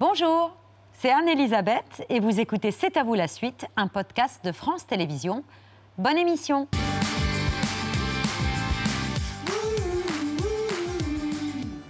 Bonjour, c'est Anne-Elisabeth et vous écoutez C'est à vous la suite, un podcast de France Télévisions. Bonne émission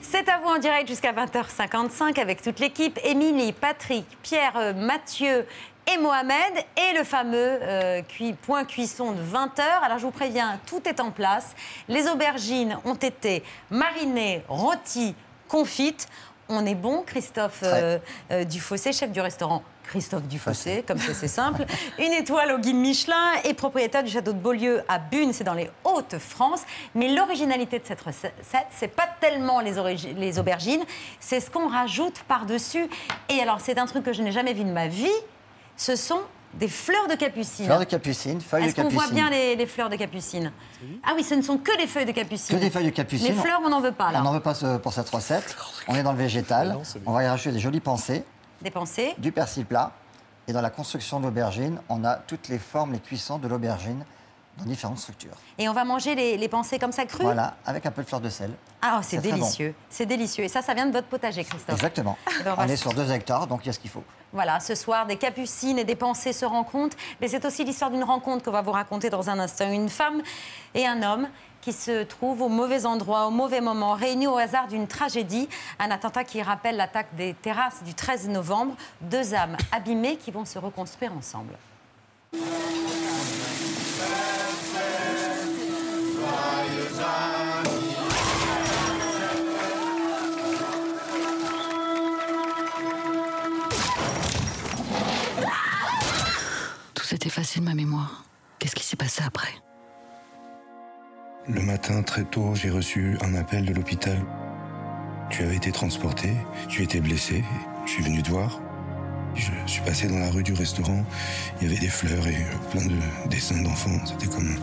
C'est à vous en direct jusqu'à 20h55 avec toute l'équipe. Émilie, Patrick, Pierre, euh, Mathieu et Mohamed. Et le fameux euh, point cuisson de 20h. Alors je vous préviens, tout est en place. Les aubergines ont été marinées, rôties, confites. On est bon, Christophe euh, euh, Dufossé, chef du restaurant. Christophe Dufossé, comme ça c'est simple. Une étoile au guide Michelin et propriétaire du château de Beaulieu à Bune, c'est dans les Hauts-de-France. Mais l'originalité de cette recette, c'est pas tellement les aubergines, c'est ce qu'on rajoute par-dessus. Et alors, c'est un truc que je n'ai jamais vu de ma vie, ce sont des fleurs de capucine. Fleurs de capucine, feuilles de Est-ce qu'on capucine. voit bien les, les fleurs de capucine Ah oui, ce ne sont que des feuilles de capucine. Que des feuilles de capucine. Les fleurs, on n'en veut pas, là. On n'en veut pas pour cette recette. On est dans le végétal. On va y rajouter des jolies pensées, Dépensées. du persil plat. Et dans la construction de l'aubergine, on a toutes les formes, les cuissons de l'aubergine dans différentes structures. Et on va manger les, les pensées comme ça crues? Voilà, avec un peu de fleur de sel. Ah, c'est bon. délicieux. C'est délicieux. Et ça, ça vient de votre potager, Christophe. Exactement. Eh ben, on on est sur deux hectares, donc il y a ce qu'il faut. Voilà, ce soir, des capucines et des pensées se rencontrent. Mais c'est aussi l'histoire d'une rencontre qu'on va vous raconter dans un instant. Une femme et un homme qui se trouvent au mauvais endroit, au mauvais moment, réunis au hasard d'une tragédie. Un attentat qui rappelle l'attaque des terrasses du 13 novembre. Deux âmes abîmées qui vont se reconstruire ensemble. Tout s'est effacé de ma mémoire. Qu'est-ce qui s'est passé après? Le matin, très tôt, j'ai reçu un appel de l'hôpital. Tu avais été transporté, tu étais blessé. Je suis venu te voir. Je suis passé dans la rue du restaurant. Il y avait des fleurs et euh, plein de dessins d'enfants. C'était comme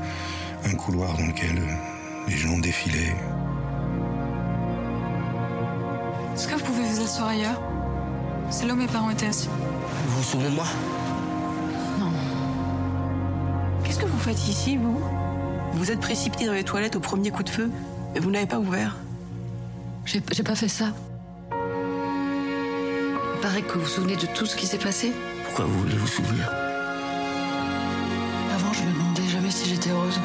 un couloir dans lequel euh, les gens défilaient. Est-ce que vous pouvez vous asseoir ailleurs? C'est là où mes parents étaient assis. Vous vous souvenez de moi? Qu'est-ce que vous faites ici, vous? Vous êtes précipité dans les toilettes au premier coup de feu et vous n'avez pas ouvert? J'ai pas fait ça. Il paraît que vous vous souvenez de tout ce qui s'est passé. Pourquoi vous voulez vous souvenir? Avant, je me demandais jamais si j'étais heureuse.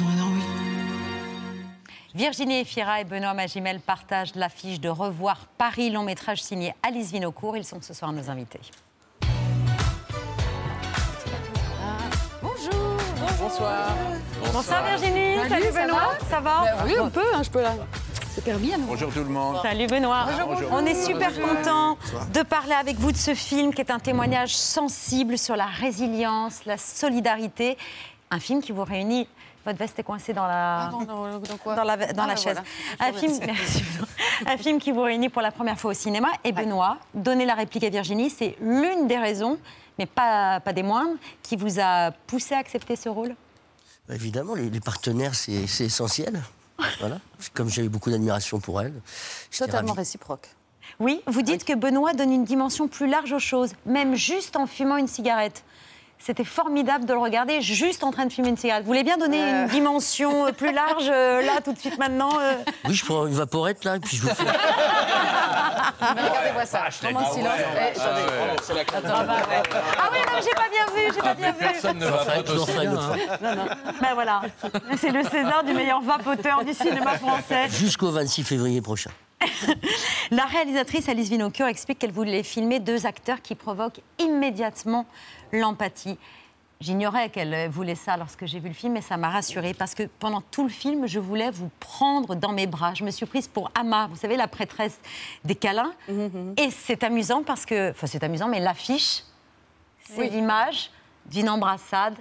Maintenant, oui. Virginie Efira et Benoît Magimel partagent l'affiche de Revoir Paris, long métrage signé Alice Vinocourt. Ils sont ce soir nos invités. Bonsoir Virginie, salut, Benoît, ça va, Oui, un peu, hein, je peux là. Super bien. Bonjour tout le monde. Salut Benoît. On est super content de parler avec vous de ce film qui est un témoignage sensible sur la résilience, la solidarité. Un film qui vous réunit. Votre veste est coincée dans la, Dans, dans- dans quoi dans la, dans Ah, la chaise. voilà. Un film, un film qui vous réunit pour la première fois au cinéma. Et Benoît, donner la réplique à Virginie, c'est l'une des raisons, mais pas, pas des moindres, qui vous a poussé à accepter ce rôle? Bah, Évidemment, les, les partenaires, c'est c'est essentiel. Voilà. Comme j'avais beaucoup d'admiration pour elle. Totalement réciproque. Oui, vous dites que Benoît donne une dimension plus large aux choses, même juste en fumant une cigarette. C'était formidable de le regarder juste en train de fumer une cigarette. Vous voulez bien donner une dimension euh, plus large, euh, là, tout de suite, maintenant euh Oui, je prends une vaporette là, et puis je vous fais. Regardez-moi ça. Moment de silence. Eh, attendez. Ah oui, non, j'ai pas bien vu, j'ai pas bien vu. Personne ne fois. Ben voilà, c'est le César du meilleur vapoteur du cinéma français. Jusqu'au 26 février prochain. La réalisatrice Alice Vinocourt explique qu'elle voulait filmer deux acteurs qui provoquent immédiatement l'empathie. J'ignorais qu'elle voulait ça lorsque j'ai vu le film, mais ça m'a rassurée parce que pendant tout le film, je voulais vous prendre dans mes bras. Je me suis prise pour Ama, vous savez, la prêtresse des câlins. Et c'est amusant parce que, enfin, c'est amusant, mais l'affiche, c'est Oui. l'image d'une embrassade,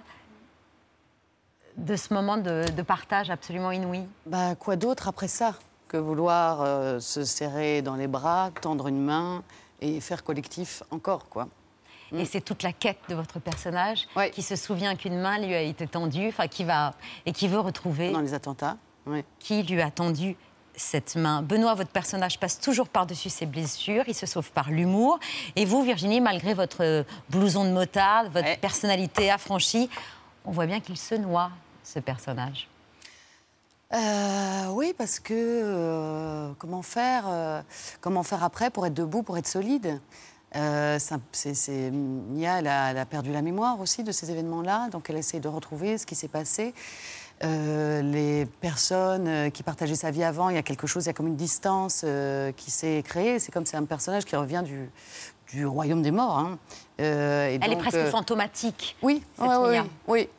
de ce moment de, de partage absolument inouï. Bah, quoi d'autre après ça? Que vouloir euh, se serrer dans les bras, tendre une main et faire collectif encore, quoi. Et c'est toute la quête de votre personnage Ouais. qui se souvient qu'une main lui a été tendue, enfin qui va et qui veut retrouver Dans les attentats. Ouais. qui lui a tendu cette main. Benoît, votre personnage passe toujours par-dessus ses blessures, il se sauve par l'humour. Et vous, Virginie, malgré votre blouson de motard, votre Ouais. personnalité affranchie, on voit bien qu'il se noie, ce personnage. Euh, oui, parce que euh, comment faire, euh, comment faire après pour être debout, pour être solide? Nia, elle a, elle a perdu la mémoire aussi de ces événements-là, donc elle essaie de retrouver ce qui s'est passé. Les personnes qui partageaient sa vie avant, il y a quelque chose, il y a comme une distance qui s'est créée. C'est comme c'est un personnage qui revient du, du royaume des morts. hein. Et Elle est presque fantomatique. oui, cette ouais, Mia. oui, oui,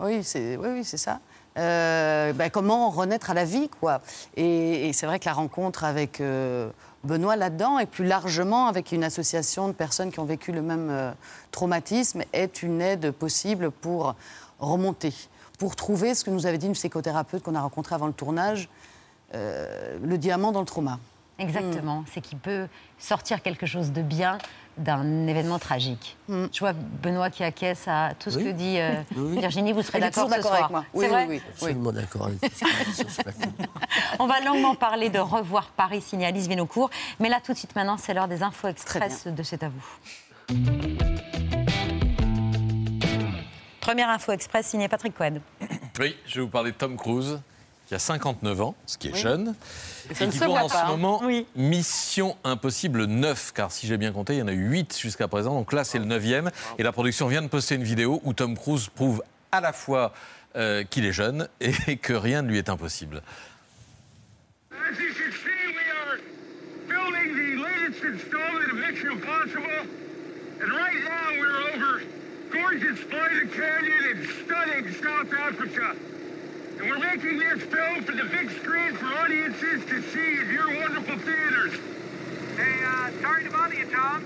oui, c'est oui, oui, c'est ça. Euh, ben, comment renaître à la vie, quoi. Et, c'est vrai que la rencontre avec euh, Benoît là-dedans, et plus largement avec une association de personnes qui ont vécu le même euh, traumatisme, est une aide possible pour remonter, pour trouver ce que nous avait dit une psychothérapeute qu'on a rencontré avant le tournage, le diamant dans le trauma. Exactement. C'est qu'il peut sortir quelque chose de bien d'un événement tragique. Je vois Benoît qui acquiesce à tout ce Oui. que dit euh, Oui. Virginie. Vous serez d'accord ce soir avec moi. Oui, oui, vrai. Absolument d'accord avec. On va longuement parler de Revoir Paris, signé Alice Vénocourt. Mais là, tout de suite, maintenant, c'est l'heure des infos express de C'est à vous. Première info express signée Patrick Cohen. Oui, je vais vous parler de Tom Cruise, qui a 59 ans, ce qui est jeune, et qui voit en pas, ce hein. moment Oui. Mission Impossible 9, car si j'ai bien compté, il y en a eu 8 jusqu'à présent, donc là c'est le 9e, et la production vient de poster une vidéo où Tom Cruise prouve à la fois euh, qu'il est jeune et que rien ne lui est impossible. And right now we're over gorgeous Canyon in stunning South Africa. And we're making this film for the big screen for audiences to see in your wonderful theaters. Hey, uh, sorry to bother you, Tom.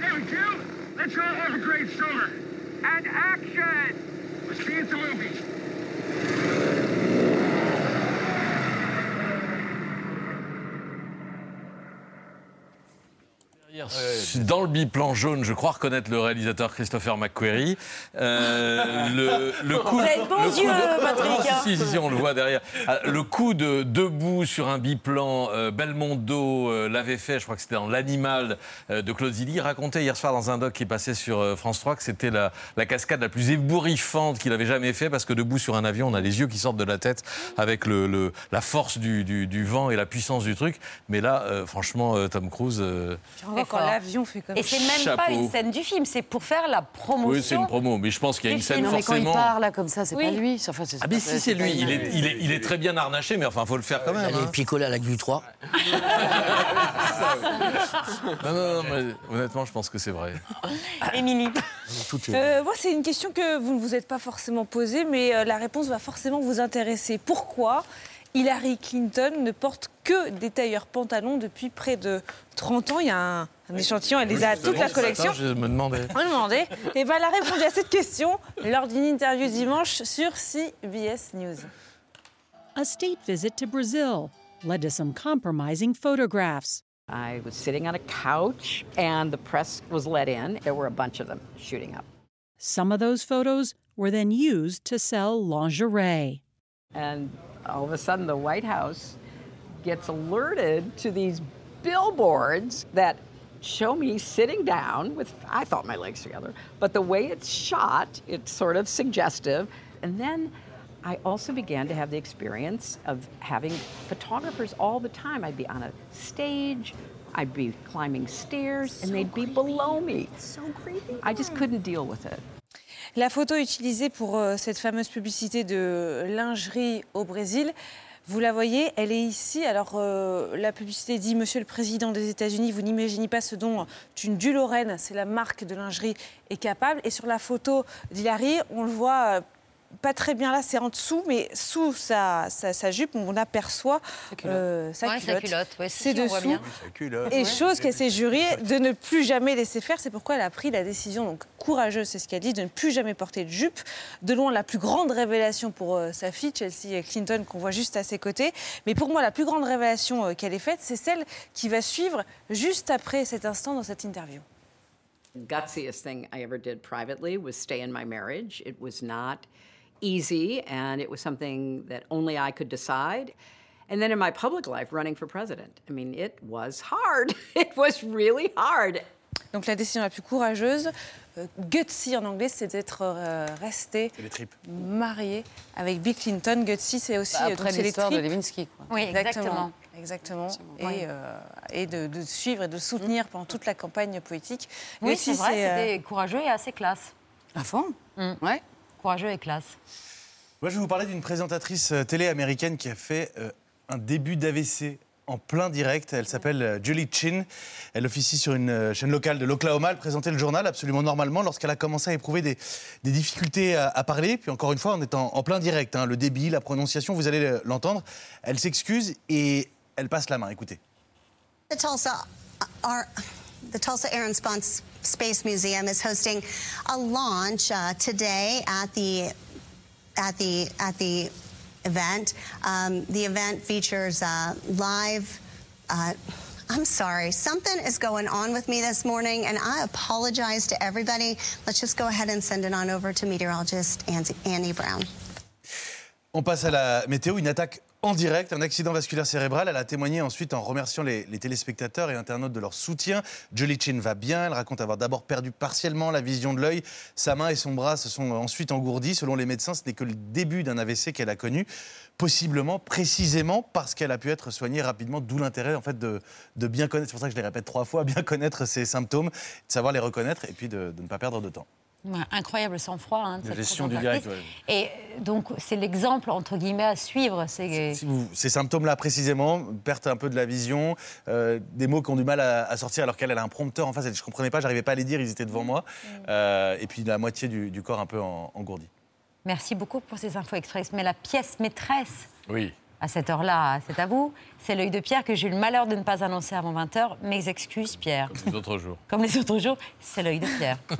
Hey, we do. Let's all have a great summer. And action! We'll see you at the movies. Dans le biplan jaune, je crois reconnaître le réalisateur Christopher McQuarrie. Euh, le, le coup, Vous avez de bons yeux, Patrick, hein. Si, si, si, on le voit derrière. Ah, Le coup de debout sur un biplan, euh, Belmondo euh, l'avait fait, je crois que c'était dans L'Animal euh, de Claude Zilli. Il racontait hier soir dans un doc qui est passé sur France 3 que c'était la, la cascade la plus ébouriffante qu'il avait jamais fait parce que debout sur un avion, on a les yeux qui sortent de la tête avec le, le- la force du, du- du vent et la puissance du truc. Mais là, franchement, Tom Cruise. Quand l'avion fait comme Et c'est même pas une scène du film, c'est pour faire la promotion. Oui, c'est une promo, mais je pense qu'il y a une scène Non, mais quand il forcément. parle là comme ça, c'est Oui. pas lui. Enfin, Ah, mais si, c'est lui. Il est, il, est, il est très bien harnaché, mais enfin, faut le faire quand même. Elle est hein. à la Glu 3. Non, non, non, mais honnêtement, je pense que c'est vrai. Émilie. Euh, moi, c'est une question que vous ne vous êtes pas forcément posée, mais euh, la réponse va forcément vous intéresser. Pourquoi Hillary Clinton ne porte que des tailleurs pantalons depuis près de 30 ans Il y a un, un échantillon, elle les a toute la collection. matin, je me demandais. On demandait. Et ben, elle a répondu à cette question lors d'une interview dimanche sur CBS News. A state visit to Brazil led to some compromising photographs. I was sitting on a couch and the press was let in. There were a bunch of them shooting up. Some of those photos were then used to sell lingerie. And all of a sudden, the White House gets alerted to these billboards that show me sitting down with, I thought my legs together, but the way it's shot, it's sort of suggestive. And then I also began to have the experience of having photographers all the time. I'd be on a stage, I'd be climbing stairs, and they'd be below me. So creepy. I just couldn't deal with it. La photo utilisée pour euh, cette fameuse publicité de lingerie au Brésil, vous la voyez, elle est ici. Alors, euh, la publicité dit Monsieur le Président des États-Unis, vous n'imaginez pas ce dont une Dulorène, c'est la marque de lingerie, est capable. Et sur la photo d'Hilary, on le voit. Euh, pas très bien là, c'est en dessous, mais sous sa, sa- sa jupe, on aperçoit euh, sa Ouais, culotte. sa culotte, ouais, si, c'est si, on voit dessous. bien. Et chose qu'elle s'est jurée de ne plus jamais laisser faire. C'est pourquoi elle a pris la décision, donc courageuse, c'est ce qu'elle dit, de ne plus jamais porter de jupe. De loin, la plus grande révélation pour euh, sa fille, Chelsea Clinton, qu'on voit juste à ses côtés. Mais pour moi, la plus grande révélation euh, qu'elle ait faite, c'est celle qui va suivre juste après cet instant dans cette interview. gutsiest thing I ever did privately was stay in my marriage. It was not easy, and it was something that only I could decide. And then in my public life, running for president, I mean, it was hard. It was really hard. Donc la décision la plus courageuse, euh, gutsy en anglais, c'est d'être euh, resté marié avec Bill Clinton. Gutsy, c'est aussi Bah, euh, après les l'histoire de. Lewinsky. quoi. Oui, exactement. Exactement. Et, Oui. euh, et de, de suivre et de soutenir pendant toute la campagne politique. Oui, c'est vrai, euh, c'était courageux et assez classe. À fond Mm. Ouais. Courageux et classe. Moi, je vais vous parler d'une présentatrice euh, télé américaine qui a fait euh, un début d'AVC en plein direct. Elle s'appelle euh, Julie Chin. Elle officie sur une chaîne locale de l'Oklahoma. Elle présentait le journal absolument normalement lorsqu'elle a commencé à éprouver des, des difficultés à, à parler. Puis encore une fois, on est en, en plein direct. hein. Le débit, la prononciation, vous allez l'entendre. Elle s'excuse et elle passe la main. Écoutez. The Tulsa, our, the Tulsa Air and Space Museum is hosting a launch uh, today at the at the at the event. Um, the event features uh, live. Uh, I'm sorry, something is going on with me this morning, and I apologize to everybody. Let's just go ahead and send it on over to meteorologist Annie- Annie Brown. On passe à la météo, une attaque en direct, un accident vasculaire cérébral. Elle a témoigné ensuite en remerciant les, téléspectateurs et internautes de leur soutien. Jolie Chin va bien. Elle raconte avoir d'abord perdu partiellement la vision de l'œil. Sa main et son bras se sont ensuite engourdis. Selon les médecins, ce n'est que le début d'un AVC qu'elle a connu. Possiblement, précisément parce qu'elle a pu être soignée rapidement, d'où l'intérêt en fait de, bien connaître, c'est pour ça que je les répète trois fois, bien connaître ses symptômes, de savoir les reconnaître et puis de ne pas perdre de temps. Incroyable sang-froid. hein, de cette gestion du direct, Et euh, donc, c'est l'exemple, entre guillemets, à suivre. C'est Si vous- ces symptômes-là précisément, perte un peu de la vision, euh, des mots qui ont du mal à, à sortir alors qu'elle elle a un prompteur en face, elle, je comprenais pas, j'arrivais pas à les dire, ils étaient devant moi, Euh, et puis la moitié du, du corps un peu en- engourdi. Merci beaucoup pour ces infos express. Mais la pièce maîtresse Oui. À cette heure-là, c'est à vous, c'est l'œil de Pierre que j'ai eu le malheur de ne pas annoncer avant 20h. Mes excuses, Pierre. Les autres jours. Comme les autres jours, c'est l'œil de Pierre.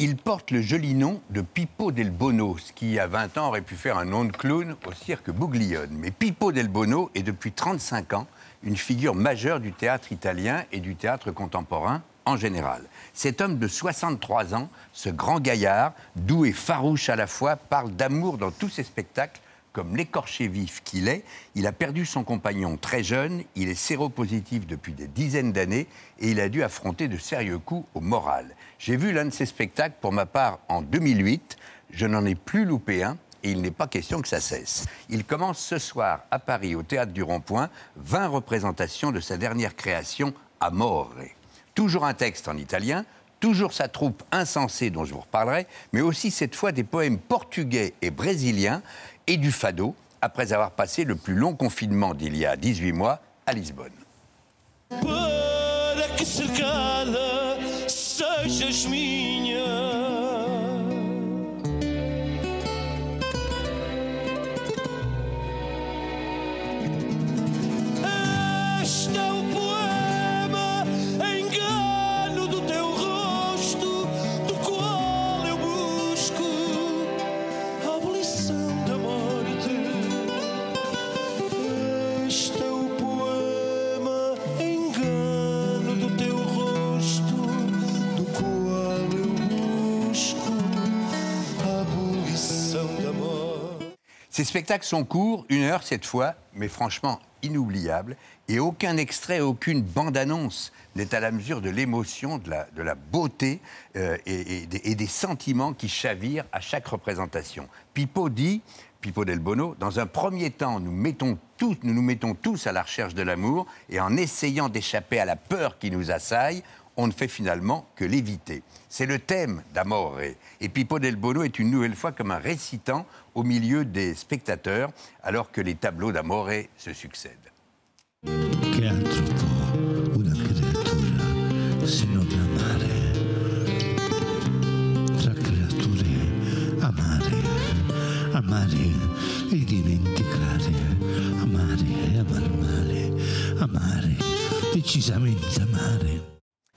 Il porte le joli nom de Pippo del Bono, ce qui, a 20 ans, aurait pu faire un nom de clown au cirque Bouglione. Mais Pippo del Bono est depuis 35 ans une figure majeure du théâtre italien et du théâtre contemporain en général. Cet homme de 63 ans, ce grand gaillard, doux et farouche à la fois, parle d'amour dans tous ses spectacles comme l'écorché vif qu'il est, il a perdu son compagnon très jeune, il est séropositif depuis des dizaines d'années et il a dû affronter de sérieux coups au moral. J'ai vu l'un de ses spectacles pour ma part en 2008, je n'en ai plus loupé un et il n'est pas question que ça cesse. Il commence ce soir à Paris au Théâtre du Rond-Point 20 représentations de sa dernière création, Amore. Toujours un texte en italien, toujours sa troupe insensée dont je vous reparlerai, mais aussi cette fois des poèmes portugais et brésiliens et du fado, après avoir passé le plus long confinement d'il y a 18 mois à Lisbonne. Ces spectacles sont courts, une heure cette fois, mais franchement inoubliables, et aucun extrait, aucune bande-annonce n'est à la mesure de l'émotion, de la, de la beauté euh, et, des, sentiments qui chavirent à chaque représentation. Pippo dit, Pippo del Bono, dans un premier temps, nous, mettons nous nous mettons tous à la recherche de l'amour, et en essayant d'échapper à la peur qui nous assaille, on ne fait finalement que l'éviter. C'est le thème d'Amore. Et Pippo del Bono est une nouvelle fois comme un récitant au milieu des spectateurs, alors que les tableaux d'Amore se succèdent.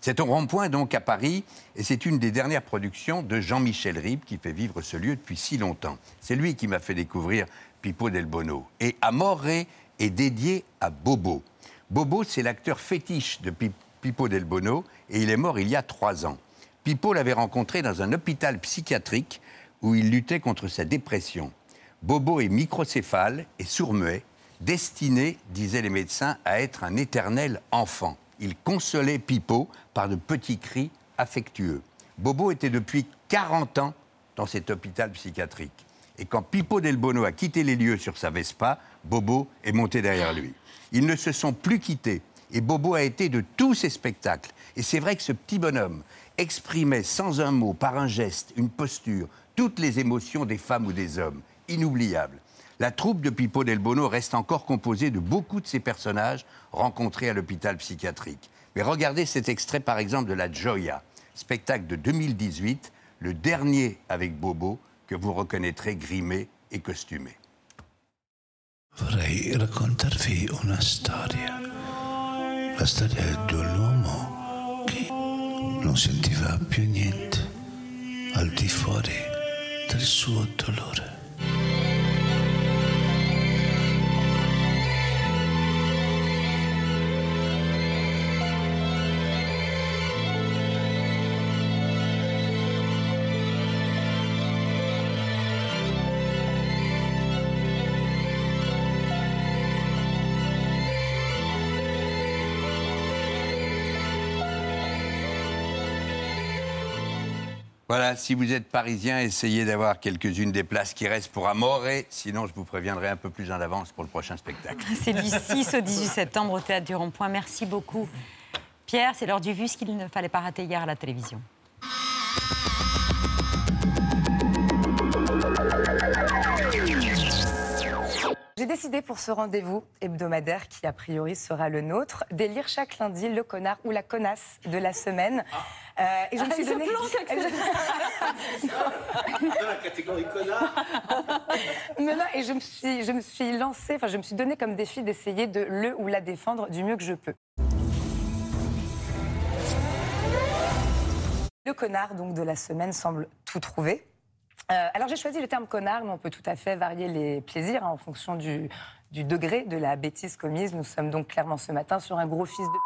C'est au rond-point donc à Paris, et c'est une des dernières productions de Jean-Michel Ribes qui fait vivre ce lieu depuis si longtemps. C'est lui qui m'a fait découvrir Pippo del Bono. Et Amore est dédié à Bobo. Bobo, c'est l'acteur fétiche de Pi- Pippo del Bono, et il est mort il y a trois ans. Pippo l'avait rencontré dans un hôpital psychiatrique où il luttait contre sa dépression. Bobo est microcéphale et sourd-muet, destiné, disaient les médecins, à être un éternel enfant. Il consolait Pipo par de petits cris affectueux. Bobo était depuis 40 ans dans cet hôpital psychiatrique. Et quand Pipo Del Bono a quitté les lieux sur sa Vespa, Bobo est monté derrière lui. Ils ne se sont plus quittés. Et Bobo a été de tous ces spectacles. Et c'est vrai que ce petit bonhomme exprimait sans un mot, par un geste, une posture, toutes les émotions des femmes ou des hommes. Inoubliable. La troupe de Pipo Del Bono reste encore composée de beaucoup de ces personnages rencontrés à l'hôpital psychiatrique. Mais regardez cet extrait par exemple de La Gioia, spectacle de 2018, le dernier avec Bobo, que vous reconnaîtrez grimé et costumé. La storia dell'uomo che non sentiva più al di del suo dolore. Voilà, si vous êtes parisien, essayez d'avoir quelques-unes des places qui restent pour Amoré. Sinon, je vous préviendrai un peu plus en avance pour le prochain spectacle. C'est du 6 au 18 septembre au Théâtre du Rond-Point. Merci beaucoup. Pierre, c'est l'heure du vu, ce qu'il ne fallait pas rater hier à la télévision. J'ai décidé pour ce rendez-vous hebdomadaire qui a priori sera le nôtre d'élire chaque lundi le connard ou la connasse de la semaine. Euh, et je me Ah, suis il se donné Dans la catégorie connard. Non, non, et je me suis, je me suis lancée, enfin je me suis donné comme défi d'essayer de le ou la défendre du mieux que je peux. Le connard donc de la semaine semble tout trouver. Euh, alors j'ai choisi le terme connard, mais on peut tout à fait varier les plaisirs hein, en fonction du, du degré de la bêtise commise. Nous sommes donc clairement ce matin sur un gros fils de...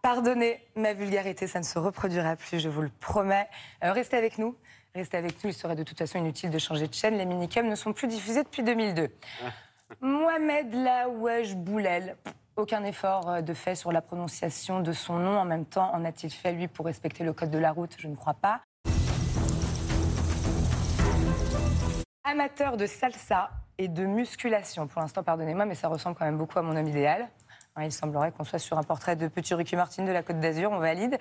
Pardonnez ma vulgarité, ça ne se reproduira plus, je vous le promets. Euh, restez avec nous. Restez avec nous, il serait de toute façon inutile de changer de chaîne. Les minicums ne sont plus diffusés depuis 2002. Mohamed Laouaj Boulel. Aucun effort euh, de fait sur la prononciation de son nom. En même temps, en a-t-il fait, lui, pour respecter le code de la route? Je ne crois pas. Amateur de salsa et de musculation. Pour l'instant, pardonnez-moi, mais ça ressemble quand même beaucoup à mon homme idéal. Hein, Il semblerait qu'on soit sur un portrait de petit Ricky Martin de la Côte d'Azur, on valide.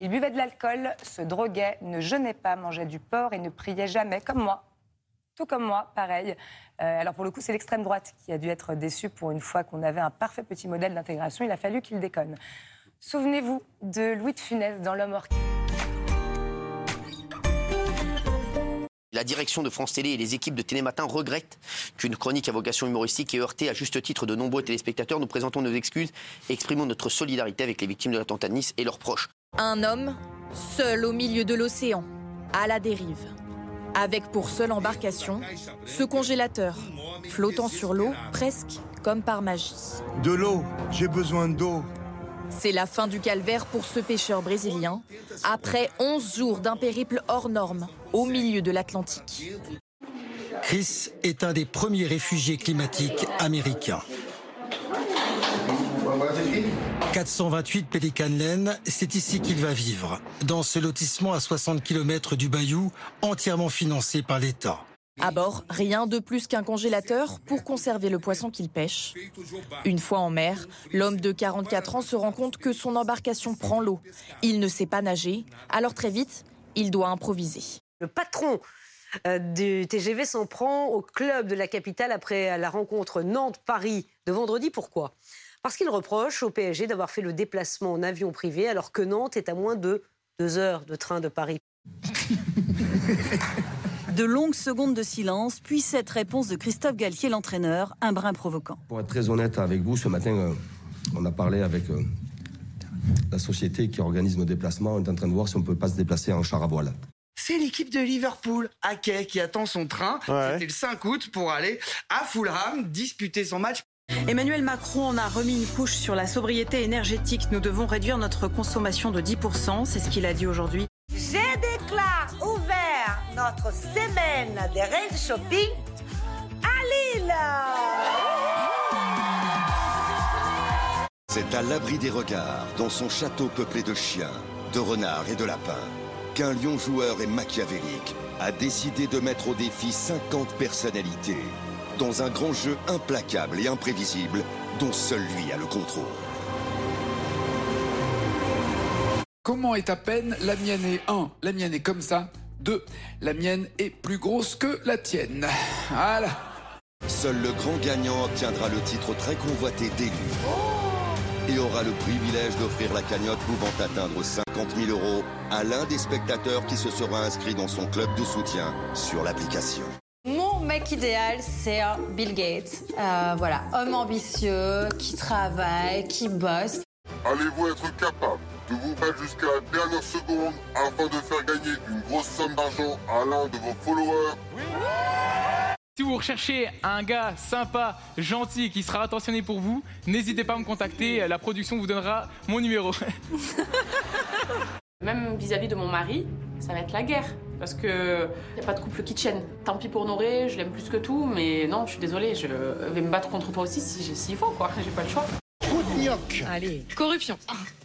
Il buvait de l'alcool, se droguait, ne jeûnait pas, mangeait du porc et ne priait jamais, comme moi. Tout comme moi, pareil. Euh, alors pour le coup, c'est l'extrême droite qui a dû être déçue pour une fois qu'on avait un parfait petit modèle d'intégration. Il a fallu qu'il déconne. Souvenez-vous de Louis de Funès dans L'homme orchestre. La direction de France Télé et les équipes de Télématin regrettent qu'une chronique à vocation humoristique ait heurté à juste titre de nombreux téléspectateurs. Nous présentons nos excuses et exprimons notre solidarité avec les victimes de l'attentat de Nice et leurs proches. Un homme, seul au milieu de l'océan, à la dérive. Avec pour seule embarcation ce congélateur, flottant sur l'eau presque comme par magie. De l'eau, j'ai besoin d'eau. C'est la fin du calvaire pour ce pêcheur brésilien, après 11 jours d'un périple hors norme, au milieu de l'Atlantique. Chris est un des premiers réfugiés climatiques américains. 428 Pelican Lane, c'est ici qu'il va vivre, dans ce lotissement à 60 km du Bayou, entièrement financé par l'État. À bord, rien de plus qu'un congélateur pour conserver le poisson qu'il pêche. Une fois en mer, l'homme de 44 ans se rend compte que son embarcation prend l'eau. Il ne sait pas nager, alors très vite, il doit improviser. Le patron euh, du TGV s'en prend au club de la capitale après la rencontre Nantes-Paris de vendredi. Pourquoi? Parce qu'il reproche au PSG d'avoir fait le déplacement en avion privé alors que Nantes est à moins de deux heures de train de Paris. De longues secondes de silence, puis cette réponse de Christophe Galtier, l'entraîneur, un brin provoquant. Pour être très honnête avec vous, ce matin, euh, on a parlé avec euh, la société qui organise nos déplacements. On est en train de voir si on ne peut pas se déplacer en char à voile. C'est l'équipe de Liverpool, Ake, qui attend son train. C'était le 5 août pour aller à Fulham disputer son match. Emmanuel Macron en a remis une couche sur la sobriété énergétique. Nous devons réduire notre consommation de 10%, c'est ce qu'il a dit aujourd'hui. Je déclare ouvert notre semaine de range shopping à Lille. C'est à l'abri des regards, dans son château peuplé de chiens, de renards et de lapins, qu'un lion joueur et machiavélique a décidé de mettre au défi 50 personnalités, dans un grand jeu implacable et imprévisible dont seul lui a le contrôle. Comment est à peine La mienne est 1. La mienne est comme ça. 2. La mienne est plus grosse que la tienne. Voilà. Seul le grand gagnant obtiendra le titre très convoité d'élu. Et aura le privilège d'offrir la cagnotte pouvant atteindre 50 000 euros à l'un des spectateurs qui se sera inscrit dans son club de soutien sur l'application. Mon mec idéal, c'est un Bill Gates. Euh, voilà, homme ambitieux, qui travaille, qui bosse. Allez-vous être capable de vous battre jusqu'à la dernière seconde afin de faire gagner une grosse somme d'argent à l'un de vos followers? Si vous recherchez un gars sympa, gentil, qui sera attentionné pour vous, n'hésitez pas à me contacter. La production vous donnera mon numéro. Même vis-à-vis de mon mari, ça va être la guerre. Parce que y a pas de couple qui tienne. Tant pis pour Noré, je l'aime plus que tout, mais non, je suis désolée, je vais me battre contre toi aussi si- s'il faut, quoi. J'ai pas le choix. Allez. Corruption.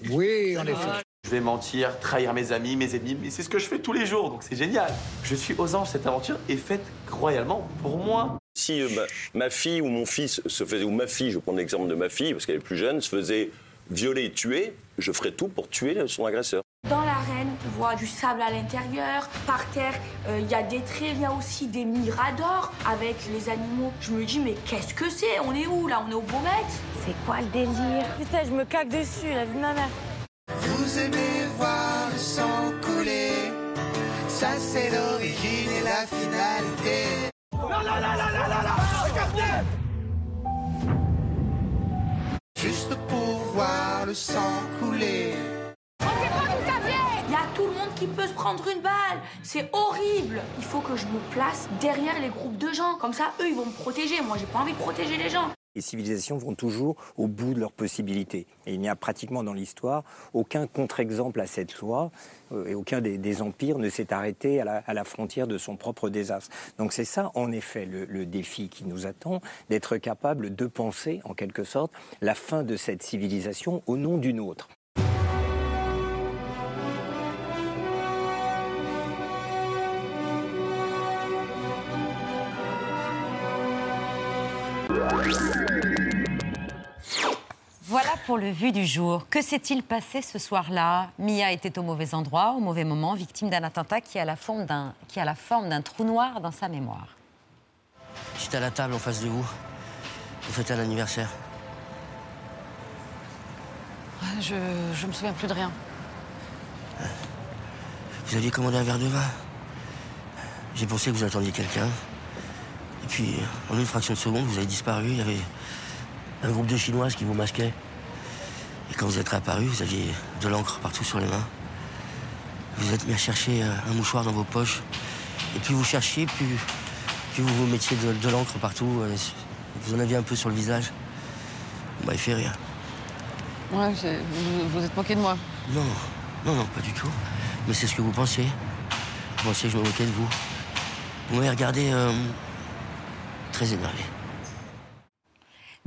Oui, en effet. Je vais mentir, trahir mes amis, mes ennemis, mais c'est ce que je fais tous les jours, donc c'est génial. Je suis aux anges, cette aventure est faite royalement pour moi. Si euh, ma, ma fille ou mon fils se faisait, ou ma fille, je prends l'exemple de ma fille parce qu'elle est plus jeune, se faisait violer et tuer, je ferais tout pour tuer son agresseur. Dans l'arène, on voit du sable à l'intérieur. Par terre, euh, il y a des traits, il y a aussi des miradors avec les animaux. Je me dis, mais qu'est-ce que c'est? On est où là? On est au Beaumet C'est quoi le délire? Putain, je me caque dessus, la vie de ma mère. Vous aimez voir le sang couler, ça c'est l'origine et la finalité. Là, là, là, là, là, là, là Regardez Juste pour voir le sang couler. Qui peut se prendre une balle. C'est horrible. Il faut que je me place derrière les groupes de gens. Comme ça, eux, ils vont me protéger. Moi, j'ai pas envie de protéger les gens. Les civilisations vont toujours au bout de leurs possibilités. Il n'y a pratiquement dans l'histoire aucun contre-exemple à cette loi euh, et aucun des, empires ne s'est arrêté à la, frontière de son propre désastre. Donc c'est ça, en effet, le défi qui nous attend, d'être capable de penser, en quelque sorte, la fin de cette civilisation au nom d'une autre. Voilà pour le vu du jour. Que s'est-il passé ce soir-là? Mia était au mauvais endroit, au mauvais moment, victime d'un attentat qui a la forme d'un qui a la forme d'un trou noir dans sa mémoire. J'étais à la table en face de vous. Vous fêtez un anniversaire. Je, je me souviens plus de rien. Vous aviez commandé un verre de vin. J'ai pensé que vous attendiez quelqu'un. Et puis, en une fraction de seconde, vous avez disparu. Il y avait un groupe de Chinoises qui vous masquait. Et quand vous êtes réapparu, vous aviez de l'encre partout sur les mains. Vous êtes mis à chercher euh, un mouchoir dans vos poches. Et plus vous cherchiez, plus, plus vous vous mettiez de, de l'encre partout. euh, Vous en aviez un peu sur le visage. Vous m'avez fait rire. Ouais, vous, vous êtes moqué de moi. Non, non, non, pas du tout. Mais c'est ce que vous pensiez. Vous pensiez que je me moquais de vous. Vous m'avez regardé euh, très énervé.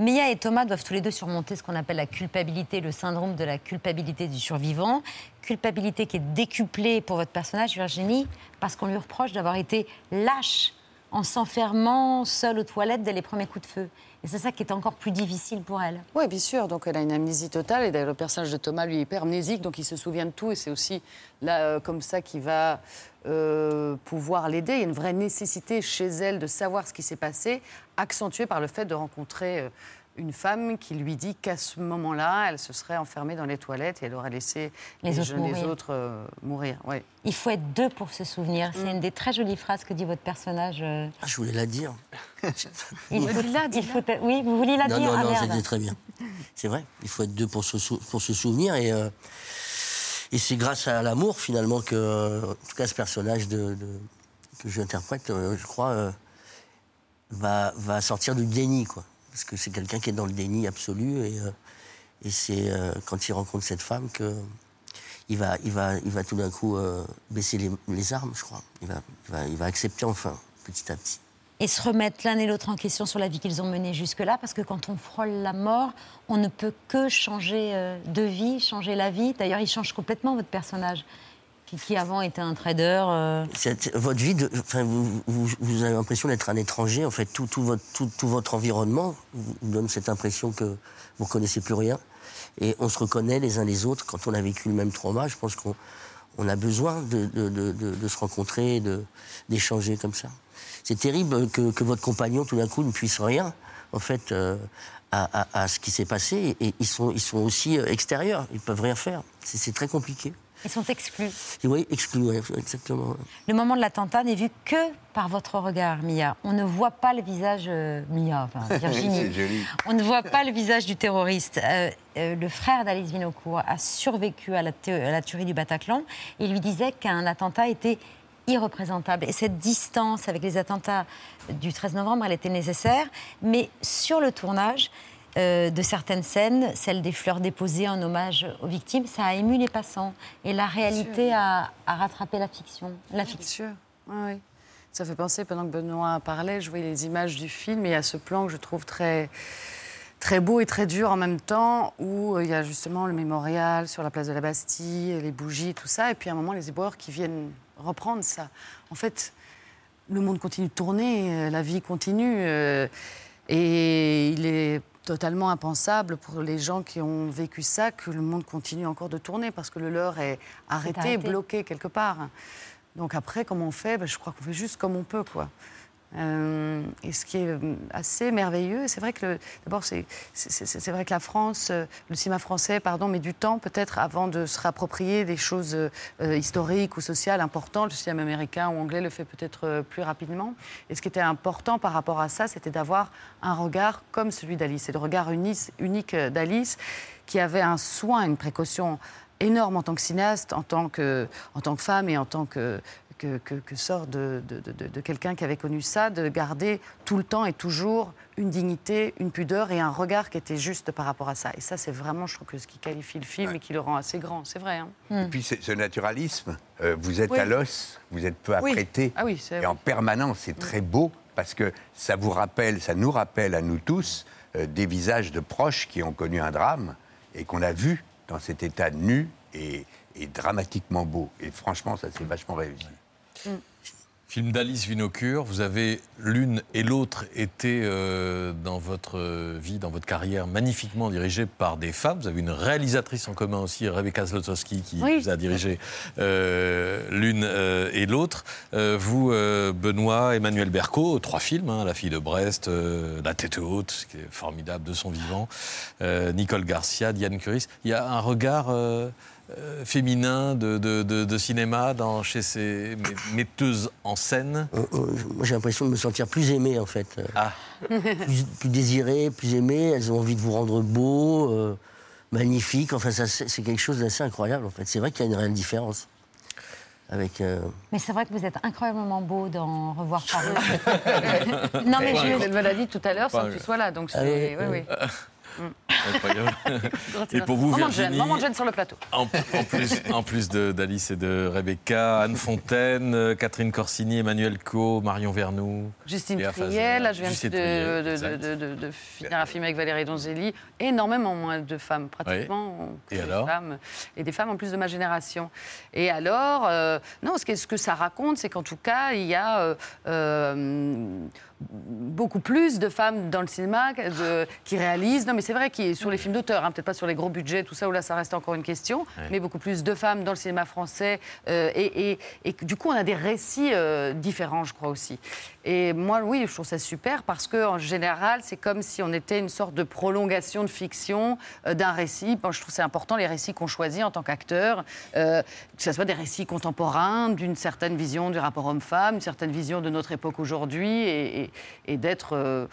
Mia et Thomas doivent tous les deux surmonter ce qu'on appelle la culpabilité, le syndrome de la culpabilité du survivant. Culpabilité qui est décuplée pour votre personnage, Virginie, parce qu'on lui reproche d'avoir été lâche en s'enfermant seule aux toilettes dès les premiers coups de feu. Et c'est ça qui est encore plus difficile pour elle. Oui, bien sûr. Donc, elle a une amnésie totale. Et d'ailleurs, le personnage de Thomas, lui, est hyper amnésique. Donc, il se souvient de tout. Et c'est aussi là, euh, comme ça qu'il va euh, pouvoir l'aider. Il y a une vraie nécessité chez elle de savoir ce qui s'est passé, accentuée par le fait de rencontrer euh, une femme qui lui dit qu'à ce moment-là, elle se serait enfermée dans les toilettes et elle aurait laissé Les autres jeunes- les mourir. autres, euh, mourir. Ouais. Il faut être deux pour se souvenir. C'est une des très jolies phrases que dit votre personnage. euh. Ah, je voulais la dire. Il faut, il faut- oui, vous vouliez la non, dire non, Ah, non, c'était très bien. C'est vrai, il faut être deux pour se, sou- pour se souvenir. Et, euh, et c'est grâce à l'amour, finalement, que, en tout cas, ce personnage de, de- que j'interprète, euh, je crois, euh, va, va sortir du déni, quoi. Parce que c'est quelqu'un qui est dans le déni absolu. Et, euh, c'est euh, quand il rencontre cette femme que il va, il va, il va tout d'un coup euh, baisser les, armes, je crois. Il va, il, va, accepter enfin, petit à petit. Et se remettre l'un et l'autre en question sur la vie qu'ils ont menée jusque-là, parce que quand on frôle la mort, on ne peut que changer de vie, changer la vie. D'ailleurs, il change complètement votre personnage, qui, avant était un trader. euh, Votre vie, enfin, vous, vous, avez l'impression d'être un étranger. En fait, tout, votre, environnement vous donne cette impression que vous ne connaissez plus rien. Et on se reconnaît les uns les autres quand on a vécu le même trauma. Je pense qu'on on a besoin de, de- de- de- se rencontrer, d'échanger comme ça. C'est terrible que, votre compagnon, tout d'un coup, ne puisse rien, en fait, euh, à, à- ce qui s'est passé. Et ils sont, ils sont aussi euh, extérieurs. Ils peuvent rien faire. C'est très compliqué. Ils sont exclus. Oui, exclus, ouais, exactement. Le moment de l'attentat n'est vu que par votre regard, Mia. On ne voit pas le visage euh, Mia, enfin, Virginie. Joli. On ne voit pas le visage du terroriste. Euh, euh, le frère d'Alice Vinocourt a survécu à la, à la tuerie du Bataclan et lui disait qu'un attentat était irreprésentable. Et cette distance avec les attentats du 13 novembre, elle était nécessaire. Mais sur le tournage euh, de certaines scènes, celle des fleurs déposées en hommage aux victimes, ça a ému les passants. Et la réalité a, a rattrapé la fiction. La Bien fiction. sûr. Ouais. Ça fait penser, pendant que Benoît parlait, je voyais les images du film et il y a ce plan que je trouve très, très beau et très dur en même temps, où euh, il y a justement le mémorial sur la place de la Bastille, les bougies, tout ça, et puis à un moment, les éboueurs qui viennent reprendre ça. En fait, le monde continue de tourner, euh, la vie continue, euh, et il est totalement impensable pour les gens qui ont vécu ça que le monde continue encore de tourner, parce que le leur est arrêté, arrêté. bloqué quelque part. Donc après, comment on fait? Ben, Je crois qu'on fait juste comme on peut, quoi. Euh, et ce qui est euh, assez merveilleux, c'est vrai que d'abord c'est c'est- c'est- c'est vrai que la France, euh, le cinéma français, pardon, met du temps peut-être avant de se réapproprier des choses historiques ou sociales importantes. Le cinéma américain ou anglais le fait peut-être plus rapidement. Et ce qui était important par rapport à ça, c'était d'avoir un regard comme celui d'Alice, et le regard unique, d'Alice, qui avait un soin, une précaution énorme en tant que cinéaste, en tant que, en tant que femme et en tant que, que, que- que sort de, de- de- de quelqu'un qui avait connu ça, de garder tout le temps et toujours une dignité, une pudeur et un regard qui était juste par rapport à ça. Et ça, c'est vraiment, je trouve, que ce qui qualifie le film et qui le rend assez grand. C'est vrai. hein. Et puis ce ce naturalisme, euh, vous êtes Oui. à l'os, vous êtes peu Oui. apprêté. Ah oui, c'est Et en permanence, c'est très beau parce que ça vous rappelle, ça nous rappelle à nous tous euh, des visages de proches qui ont connu un drame et qu'on a vu dans cet état nu et, et dramatiquement beau. Et franchement, ça c'est vachement réussi. Film d'Alice Vinocure, vous avez l'une et l'autre été euh, dans votre vie, dans votre carrière, magnifiquement dirigées par des femmes. Vous avez une réalisatrice en commun aussi, Rebecca Zlotowski, qui Oui. vous a dirigé euh, l'une euh, et l'autre. Euh, vous, euh, Benoît, Emmanuel Berco, trois films, hein, La fille de Brest, euh, La tête haute, qui est formidable de son vivant, euh, Nicole Garcia, Diane Curis. Il y a un regard... euh, féminin de, de- de- de cinéma dans, chez ces metteuses en scène? Euh, euh, Moi, j'ai l'impression de me sentir plus aimé, en fait. Ah. plus, plus désiré, plus aimé. Elles ont envie de vous rendre beau, euh, magnifique. Enfin, ça, c'est quelque chose d'assez incroyable, en fait. C'est vrai qu'il y a une réelle différence. Avec. euh, Mais c'est vrai que vous êtes incroyablement beau dans Revoir Paris. non, mais je... Elle me l'a dit tout à l'heure sans que tu sois là. Donc Ah c'est. oui, oui, oui. Incroyable. Grand Et pour vous, Virginie, moment de gêne sur le plateau. en, en plus, en plus d'Alice et de Rebecca, Anne Fontaine, euh, Catherine Corsini, Emmanuel Co, Marion Vernou. Justine Triel, là je viens de, de- finir un film avec Valérie Donzelli. Énormément moins de femmes, pratiquement. Et alors femmes, Et des femmes en plus de ma génération. Et alors, euh, non, ce que, ce que ça raconte, c'est qu'en tout cas, il y a euh, euh, beaucoup plus de femmes dans le cinéma de- qui réalisent. Non, mais c'est vrai, qui, sur les films d'auteur, hein, peut-être pas sur les gros budgets, tout ça, où là, ça reste encore une question, Ouais. mais beaucoup plus de femmes dans le cinéma français. euh, et, et- et que, du coup, on a des récits euh, différents, je crois aussi. Et moi, oui, je trouve ça super parce qu'en général, c'est comme si on était une sorte de prolongation de fiction euh, d'un récit. Bon, je trouve que c'est important, les récits qu'on choisit en tant qu'acteur, euh, que ce soit des récits contemporains, d'une certaine vision du rapport homme-femme, une certaine vision de notre époque aujourd'hui, et, et- et d'être. euh,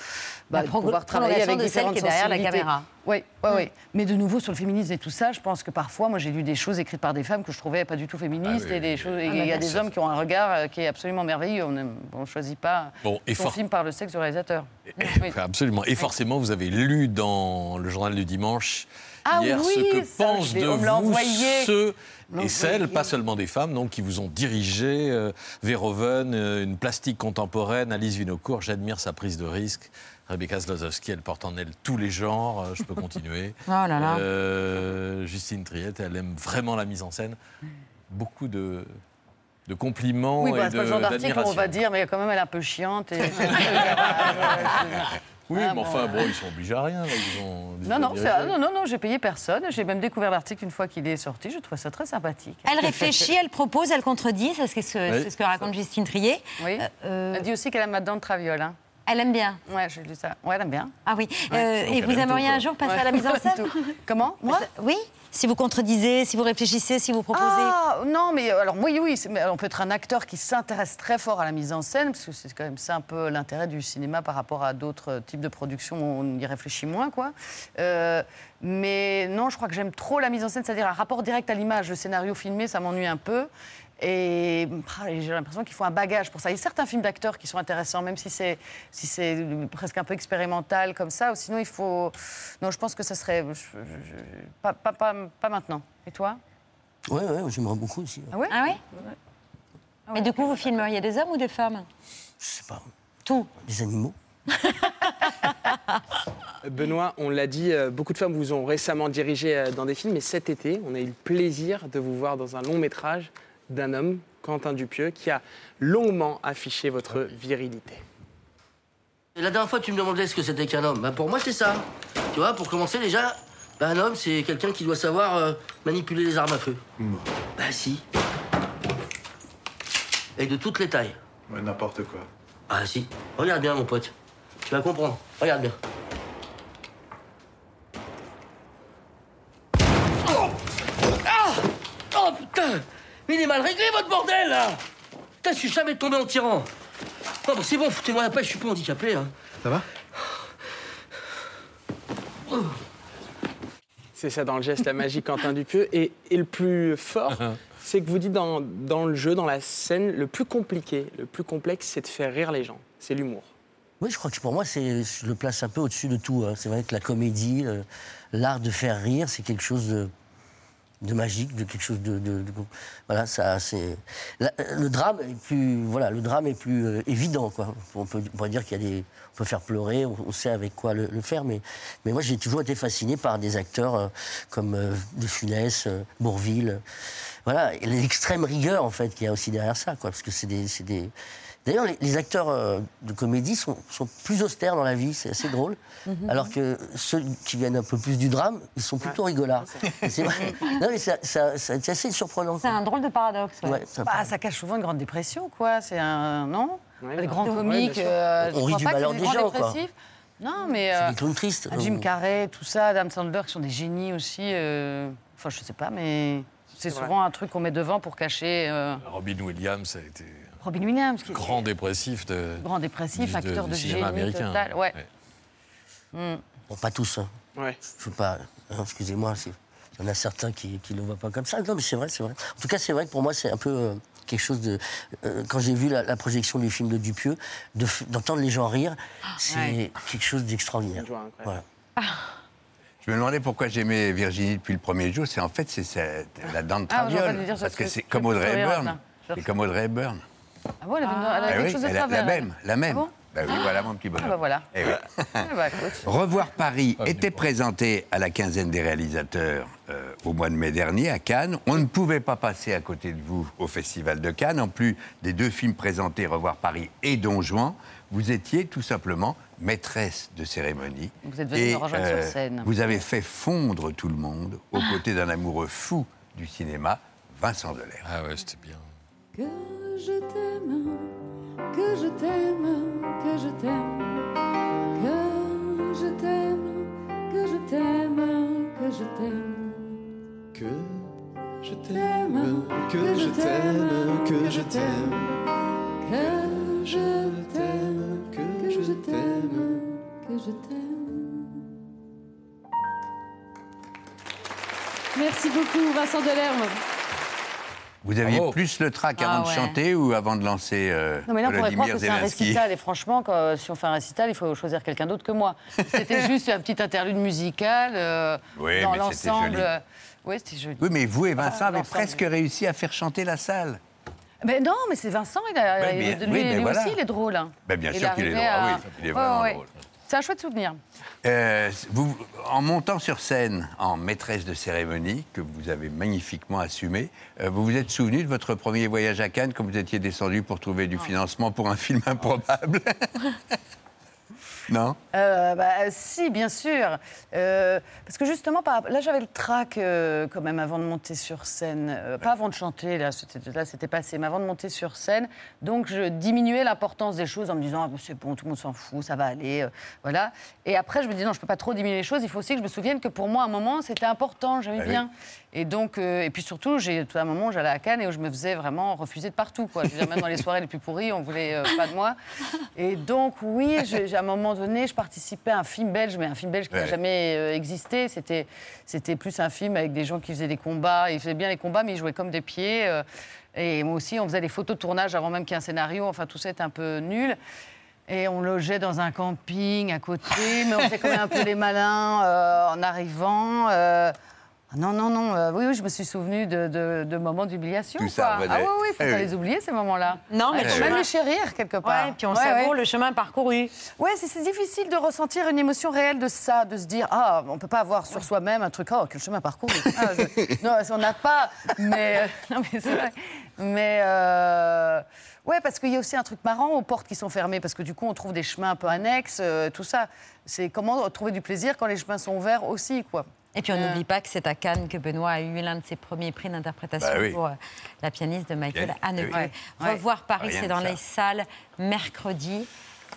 bah, pouvoir travailler avec de celle différentes qui est derrière la. Caméra. Oui, oui, oui. Mais de nouveau, sur le féminisme et tout ça, je pense que parfois, moi, j'ai lu des choses écrites par des femmes que je trouvais pas du tout féministes Ah oui, et des oui, choses. Ah, il y a des hommes qui ont un regard euh, qui est absolument merveilleux. On ne choisit pas Bon, et son for- film par le sexe du réalisateur. Oui. Absolument. Et forcément, vous avez lu dans le journal du dimanche Ah hier oui, ce que ça, pensent de vous ceux et celles, pas seulement des femmes, donc, qui vous ont dirigé. Euh, Verhoeven, euh, une plastique contemporaine, Alice Vinocourt, j'admire sa prise de risque. Rebecca Zlozowski, elle porte en elle tous les genres, euh, je peux continuer. Oh là là. Euh, Justine Triette, elle aime vraiment la mise en scène. Beaucoup de, de compliments Oui, et bah, c'est de- pas le genre d'article où on va dire, mais quand même, elle est un peu chiante. Et... Oui, Ah, mais enfin, bon, ils sont obligés à rien. là, Ils ont des Non, non, non, non, non, j'ai payé personne. J'ai même découvert l'article une fois qu'il est sorti. Je trouve ça très sympathique. Elle réfléchit, elle propose, elle contredit, c'est ce que, c'est Oui. ce que raconte Justine Trier. Oui. Elle dit aussi qu'elle aime Madame Traviole. Hein. Elle aime bien. Ouais, j'ai lu ça. Ouais, elle aime bien. Ah oui. Ouais. Euh, et vous aime aimeriez un jour passer Ouais. à la mise en scène Tout. Comment Moi Oui. Si vous contredisez, si vous réfléchissez, si vous proposez. Ah, non, mais euh, alors oui, oui, mais on peut être un acteur qui s'intéresse très fort à la mise en scène, parce que c'est quand même ça un peu l'intérêt du cinéma par rapport à d'autres types de productions, où on y réfléchit moins, quoi. Euh, mais non, je crois que j'aime trop la mise en scène, c'est-à-dire un rapport direct à l'image. Le scénario filmé, ça m'ennuie un peu. Et ah, j'ai l'impression qu'il faut un bagage pour ça. Il y a certains films d'acteurs qui sont intéressants, même si c'est si c'est presque un peu expérimental comme ça. Ou sinon, il faut. Non, je pense que ça serait pas, pas, pas, pas maintenant. Et toi? Ouais, ouais, j'aimerais beaucoup aussi. Ah ouais? Ah ouais? Mais du coup, vous filmeriez des hommes ou des femmes? Je sais pas. Tout. Des animaux. Benoît, on l'a dit, euh, beaucoup de femmes vous ont récemment dirigé euh, dans des films, et cet été, on a eu le plaisir de vous voir dans un long métrage d'un homme, Quentin Dupieux, qui a longuement affiché votre virilité. Et la dernière fois, tu me demandais ce que c'était qu'un homme. Bah, pour moi, c'est ça. Tu vois, pour commencer, déjà, bah, un homme, c'est quelqu'un qui doit savoir euh, manipuler les armes à feu. Bah, si. Et de toutes les tailles. N'importe quoi. Ah, si. Regarde bien, mon pote. Tu vas comprendre. Regarde bien. Il est mal réglé, votre bordel, là Putain, je suis jamais tombé en tirant. Non, bon, c'est bon, foutez-moi la paix, je suis pas handicapé, hein. Ça va C'est ça dans le geste, la magie Quentin Dupieux. Et, et le plus fort, c'est que vous dites dans, dans le jeu, dans la scène, le plus compliqué, le plus complexe, c'est de faire rire les gens. C'est l'humour. Oui, je crois que pour moi, c'est, je le place un peu au-dessus de tout. hein. C'est vrai que la comédie, l'art de faire rire, c'est quelque chose de, de magique, de quelque chose de, de- de- voilà, ça, c'est le drame est plus, voilà, le drame est plus euh, évident, quoi. On peut, on pourrait dire qu'il y a des, on peut faire pleurer, on, sait avec quoi le, le faire, mais, mais moi, j'ai toujours été fasciné par des acteurs euh, comme euh, De Funès, euh, Bourvil, euh, voilà, l'extrême rigueur en fait qu'il y a aussi derrière ça, quoi, parce que c'est des, c'est des D'ailleurs, les, les acteurs euh, de comédie sont, sont plus austères dans la vie, c'est assez drôle. Mhm. Alors que ceux qui viennent un peu plus du drame, ils sont plutôt rigolards. Et c'est vrai. Non, mais ça, ça- ça- c'est assez surprenant. C'est un drôle de paradoxe. ouais. Ouais, ça- Bah, ça cache souvent une grande dépression, quoi. C'est un. Non Ouais, Les ouais. grands Ouais, comiques. euh, On rit du malheur des gens, quoi. dépressifs. Non, mais. C'est euh, des tristes. Jim Carrey, tout ça, Adam Sandler, qui sont des génies aussi. euh, Enfin, je sais pas, mais c'est souvent un truc qu'on met devant pour cacher. euh, Robin Williams a été Robin Williams, qui est grand dépressif de. grand dépressif, du- acteur du de, cinéma génie américain. total. Ouais. Ouais. Mm. Bon, pas tous. Hein. Ouais. Je veux pas. hein, Excusez-moi, il y en a certains qui ne le voient pas comme ça. Non, mais c'est vrai, c'est vrai. En tout cas, c'est vrai que pour moi, c'est un peu euh, quelque chose de. euh, quand j'ai vu la, la projection du film de Dupieux, de d'entendre les gens rire, c'est Ouais. quelque chose d'extraordinaire. Voilà. Je me demandais pourquoi j'aimais Virginie depuis le premier jour. C'est en fait c'est la dent de Ah, Traviole. ça, parce que que c'est comme Audrey Hepburn. là. C'est comme Audrey Hepburn. Ah bon, elle avait, une- elle avait Ah quelque oui, chose de elle a- travers. la même, la même. Ah bon Bah oui, voilà mon petit bonhomme. Ah bah voilà. Eh oui. Ah bah. Revoir Paris était présenté à la quinzaine des réalisateurs euh, au mois de mai dernier à Cannes. On ne pouvait pas passer à côté de vous au Festival de Cannes. En plus des deux films présentés, Revoir Paris et Don Juan, vous étiez tout simplement maîtresse de cérémonie. Vous êtes venue Et, me rejoindre sur scène. Vous avez fait fondre tout le monde aux côtés d'un amoureux fou du cinéma, Vincent Delair. Ah ouais, c'était bien. Que je t'aime, que je t'aime, que je t'aime, que je t'aime, que je t'aime, que je t'aime. Que je t'aime, que je t'aime, que je t'aime. Que je t'aime, que je t'aime, que je t'aime. Merci beaucoup, Vincent Delerme. Vous aviez Bravo. plus le trac Ah avant de ouais. chanter ou avant de lancer euh, Non, mais là, on pourrait croire que c'est un récital. Et franchement, quand- si on fait un récital, il faut choisir quelqu'un d'autre que moi. C'était juste un petit interlude musical euh, Oui, dans mais c'était l'ensemble. joli. euh, Oui, c'était joli. Oui, mais vous et Vincent Enfin, avez presque réussi à faire chanter la salle. Mais non, mais c'est Vincent, il a, mais- lui, oui, mais lui voilà. aussi, il est drôle. hein. Ben, bien Il sûr qu'il est drôle. Ah à- oui, il est vraiment ouais. drôle. C'est un chouette souvenir. Euh, vous, en montant sur scène en maîtresse de cérémonie, que vous avez magnifiquement assumé, euh, vous vous êtes souvenu de votre premier voyage à Cannes quand vous étiez descendu pour trouver du financement pour un film improbable? Non Euh, bah, si, bien sûr. Euh, parce que justement, là, j'avais le trac euh, quand même avant de monter sur scène. Pas avant de chanter, là, c'était, passé, mais avant de monter sur scène. Donc, je diminuais l'importance des choses en me disant, ah, c'est bon, tout le monde s'en fout, ça va aller. voilà. Et après, je me dis, non, je peux pas trop diminuer les choses. Il faut aussi que je me souvienne que pour moi, à un moment, c'était important, j'aimais Bah oui. Et donc, euh, et puis surtout, j'ai tout un moment j'allais à Cannes et où je me faisais vraiment refuser de partout. Quoi. Je veux dire, même dans les soirées les plus pourries, on voulait euh, pas de moi. Et donc, oui, à un moment donné, je participais à un film belge, mais un film belge qui n'a Ouais. jamais euh, existé. C'était, c'était plus un film avec des gens qui faisaient des combats. Ils faisaient bien les combats, mais ils jouaient comme des pieds. et moi aussi, on faisait des photos de tournage avant même qu'il y ait un scénario. Enfin, tout ça était un peu nul. Et on logeait dans un camping à côté, mais on faisait quand même un peu les malins en arrivant. Ah non, non, non. euh, oui, oui, je me suis souvenu de, de- de moments d'humiliation. Tout ça quoi. revenait. Ah oui, oui, il faut Eh pas oui. les oublier, ces moments-là. Non, mais faut chemin- même les chérir, quelque part. Ouais, puis on savoure le chemin parcouru. Ouais, c'est c'est difficile de ressentir une émotion réelle de ça, de se dire ah on peut pas avoir sur soi-même un truc oh quel chemin parcouru. Ah, je- non, on n'a pas. Mais euh, non mais c'est vrai. Mais euh, ouais parce qu'il y a aussi un truc marrant aux portes qui sont fermées parce que du coup on trouve des chemins un peu annexes, euh, tout ça. C'est comment trouver du plaisir quand les chemins sont ouverts aussi quoi. Et puis on Euh, n'oublie pas que c'est à Cannes que Benoît a eu l'un de ses premiers prix d'interprétation Bah oui. pour euh, la pianiste de Michael Haneke. eh oui. Revoir Ouais. Paris, c'est dans les salles mercredi.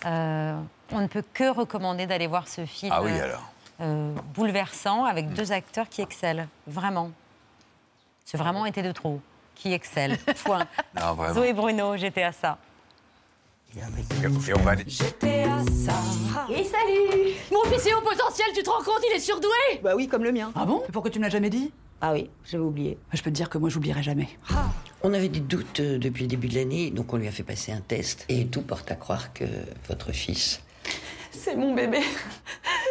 Euh, on ne peut que recommander d'aller voir ce film Ah oui, alors. euh, bouleversant avec deux acteurs qui excellent, vraiment. C'est vraiment été de trop, qui excellent. Point. Non. Zoé Bruno, j'étais à ça. Et on va... J'étais à ça. Et salut Mon fils est au potentiel, tu te rends compte, il est surdoué Bah oui, comme le mien. Ah bon Pourquoi tu me l'as jamais dit? Ah oui, j'avais oublié. Je peux te dire que moi, j'oublierai jamais. On avait des doutes euh, depuis le début de l'année, donc on lui a fait passer un test. Et tout porte à croire que votre fils. C'est mon bébé.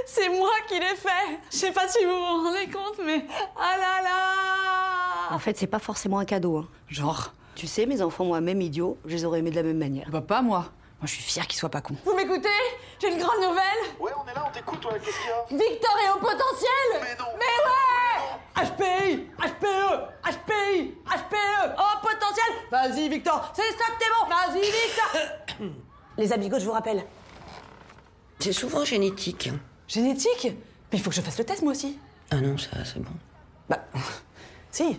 C'est moi qui l'ai fait. Je sais pas si vous vous rendez compte, mais ah là là En fait, c'est pas forcément un cadeau. hein. Genre Tu sais, mes enfants, moi, même idiots, je les aurais aimés de la même manière. Bah pas moi. Moi, je suis fière qu'ils soient pas cons. Vous m'écoutez? J'ai une grande nouvelle. Ouais, on est là, on t'écoute, toi, qu'est-ce qu'il y a? Victor est au potentiel Mais non Mais ouais HPI HPE HPI HPE Oh, potentiel Vas-y, Victor C'est ça que t'es bon Vas-y, Victor Les amigots, je vous rappelle. C'est souvent génétique. Génétique? Mais il faut que je fasse le test, moi aussi. Ah non, ça, c'est bon. Bah, si.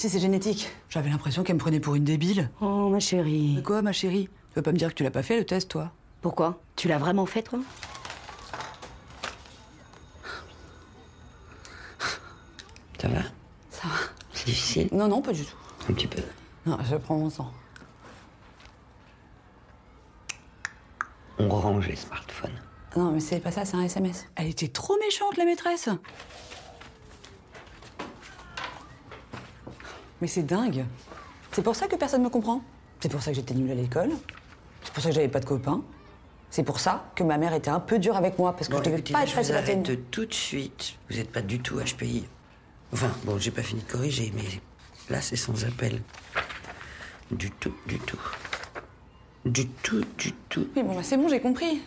Si, c'est génétique. J'avais l'impression qu'elle me prenait pour une débile. Oh, ma chérie. Mais quoi, ma chérie? Tu veux pas me dire que tu l'as pas fait, le test, toi? Pourquoi? Tu l'as vraiment fait, toi? Ça va? Ça va. C'est difficile? Non, non, pas du tout. Un petit peu. Non, je prends mon sang. On range les smartphones. Non, mais c'est pas ça, c'est un SMS. Elle était trop méchante, la maîtresse. Mais c'est dingue. C'est pour ça que personne me comprend. C'est pour ça que j'étais nulle à l'école. C'est pour ça que j'avais pas de copains. C'est pour ça que ma mère était un peu dure avec moi, parce que Bon, je devais écoutez, pas être facile à tenir. tout de suite. Vous n'êtes pas du tout HPI. Enfin, bon, j'ai pas fini de corriger, mais là, c'est sans appel. Du tout, du tout. Du tout, du tout. Oui, bon, bah, c'est bon, j'ai compris.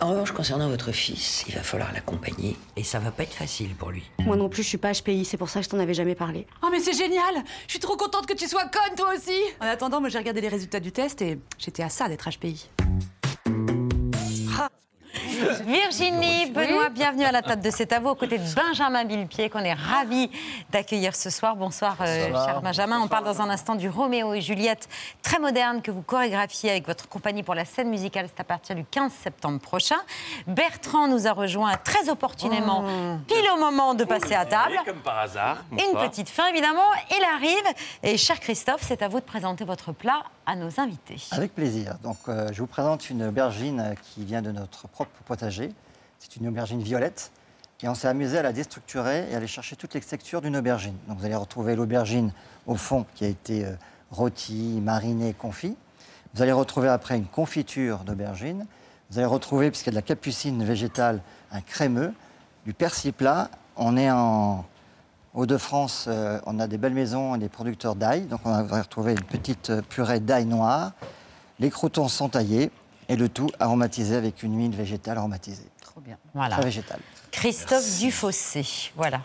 En revanche, concernant votre fils, il va falloir l'accompagner. Et ça va pas être facile pour lui. Moi non plus, je suis pas HPI, c'est pour ça que je t'en avais jamais parlé. Oh, mais c'est génial Je suis trop contente que tu sois conne, toi aussi En attendant, moi j'ai regardé les résultats du test et j'étais à ça d'être HPI. Virginie, Benoît, bienvenue à la table de C'est à vous, aux côtés de Benjamin Villepied, qu'on est ravis d'accueillir ce soir. Bonsoir, euh, cher Benjamin. On parle dans un instant du Roméo et Juliette, très moderne, que vous chorégraphiez avec votre compagnie pour la scène musicale. C'est à partir du 15 septembre prochain. Bertrand nous a rejoint très opportunément, pile au moment de passer à table. Comme par hasard. Une petite fin, évidemment. Il arrive. Et cher Christophe, c'est à vous de présenter votre plat à nos invités. Avec plaisir. Donc, euh, je vous présente une aubergine euh, qui vient de notre propre C'est une aubergine violette Et on s'est amusé à la déstructurer et à aller chercher toutes les textures d'une aubergine. Donc vous allez retrouver l'aubergine au fond qui a été euh, rôtie, marinée, confit. Vous allez retrouver après une confiture d'aubergine. Vous allez retrouver, puisqu'il y a de la capucine végétale, un crémeux, du persil plat. On est en Hauts-de-France, euh, on a des belles maisons et des producteurs d'ail. Donc on va retrouver une petite euh, purée d'ail noir. Les croutons sont taillés et le tout aromatisé avec une huile végétale aromatisée. Trop bien. Voilà. Très végétale. Christophe Dufossé. Voilà.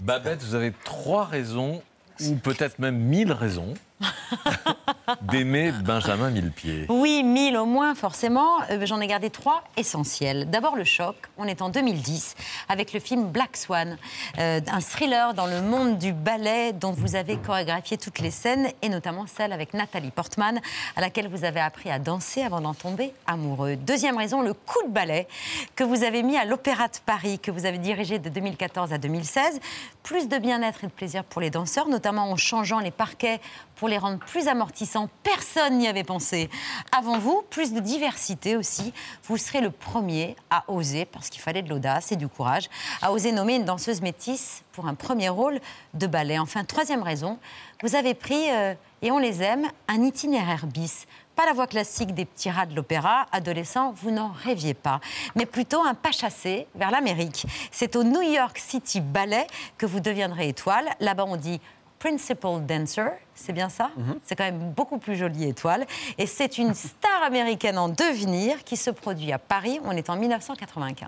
Babette, vous avez trois raisons, ou peut-être même mille raisons, d'aimer Benjamin Millepied. Oui, 1000 au moins, forcément. Euh, J'en ai gardé trois essentiels. D'abord, le choc. On est en 2010 avec le film Black Swan, euh, un thriller dans le monde du ballet dont vous avez chorégraphié toutes les scènes et notamment celle avec Nathalie Portman, à laquelle vous avez appris à danser avant d'en tomber amoureux. Deuxième raison, le coup de ballet que vous avez mis à l'Opéra de Paris, que vous avez dirigé de 2014 à 2016. Plus de bien-être et de plaisir pour les danseurs, notamment en changeant les parquets pour les rendre plus amortissants. Personne n'y avait pensé. Avant vous, plus de diversité aussi. Vous serez le premier à oser, parce qu'il fallait de l'audace et du courage, à oser nommer une danseuse métisse pour un premier rôle de ballet. Enfin, troisième raison, vous avez pris, euh, et on les aime, un itinéraire bis. Pas la voie classique des petits rats de l'opéra, adolescents, vous n'en rêviez pas, mais plutôt un pas chassé vers l'Amérique. C'est au New York City Ballet que vous deviendrez étoile. Là-bas, on dit Principal Dancer, c'est bien ça C'est quand même beaucoup plus joli étoile. Et c'est une star américaine en devenir qui se produit à Paris. On est en 1995.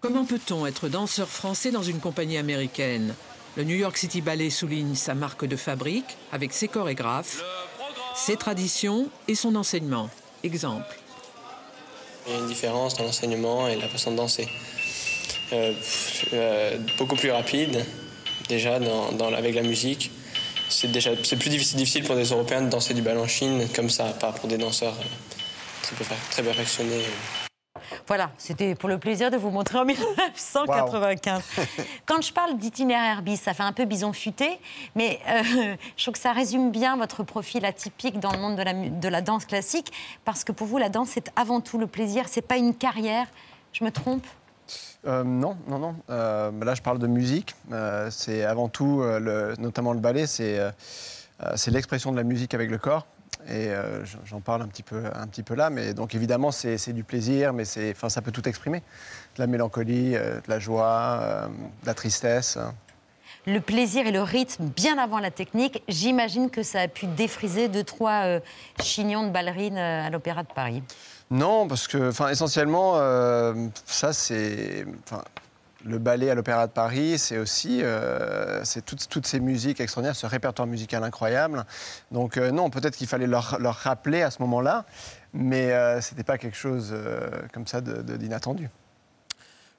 Comment peut-on être danseur français dans une compagnie américaine? Le New York City Ballet souligne sa marque de fabrique avec ses chorégraphes, ses traditions et son enseignement. Exemple. Il y a une différence dans l'enseignement et la façon de danser. Euh, euh, beaucoup plus rapide, déjà, dans, dans- avec la musique. C'est déjà c'est plus difficile, pour des Européens de danser du bal en Chine comme ça, pas pour des danseurs euh, très, très perfectionnés. Voilà, c'était pour le plaisir de vous montrer en 1995. Quand je parle d'itinéraire bis, ça fait un peu bison futé, mais euh, je trouve que ça résume bien votre profil atypique dans le monde de la, de la danse classique, parce que pour vous, la danse, c'est avant tout le plaisir, c'est pas une carrière. Je me trompe? Euh, non, non, non. Euh, là, je parle de musique. Euh, c'est avant tout, notamment le ballet, c'est l'expression de la musique avec le corps. Et j'en parle un petit peu, un petit peu là. Mais donc, évidemment, c'est du plaisir, mais ça peut tout exprimer. De la mélancolie, de la joie, de la tristesse. le plaisir et le rythme bien avant la technique. J'imagine que ça a pu défriser deux, trois chignons de ballerines à l'Opéra de Paris. Non, parce que, enfin, essentiellement, euh, ça, c'est, le ballet à l'Opéra de Paris, c'est aussi, euh, c'est toutes, toutes ces musiques extraordinaires, ce répertoire musical incroyable. Donc, euh, non, peut-être qu'il fallait leur, leur rappeler à ce moment-là, mais euh, c'était pas quelque chose comme ça de- de- d'inattendu.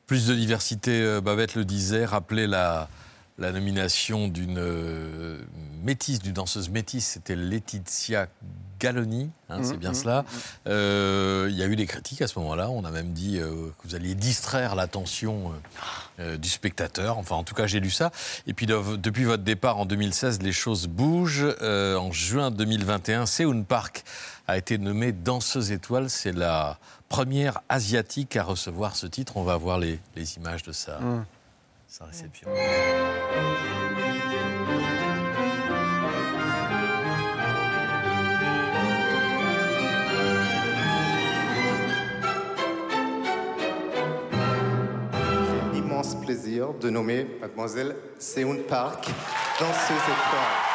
Plus de diversité, Babette le disait, rappelez la, la nomination d'une métisse, d'une danseuse métisse, c'était Laetitia Galoni, hein, c'est bien mhm, cela. Euh, Il y a eu des critiques à ce moment-là, on a même dit euh, que vous alliez distraire l'attention euh, du spectateur, enfin en tout cas j'ai lu ça. Et puis de- depuis votre départ en 2016, les choses bougent. Euh, en juin 2021, Seoun Park a été nommée danseuse étoile, c'est la première asiatique à recevoir ce titre. On va voir les, les images de sa, sa réception. De nommer mademoiselle Seoun Park danseuse étoile.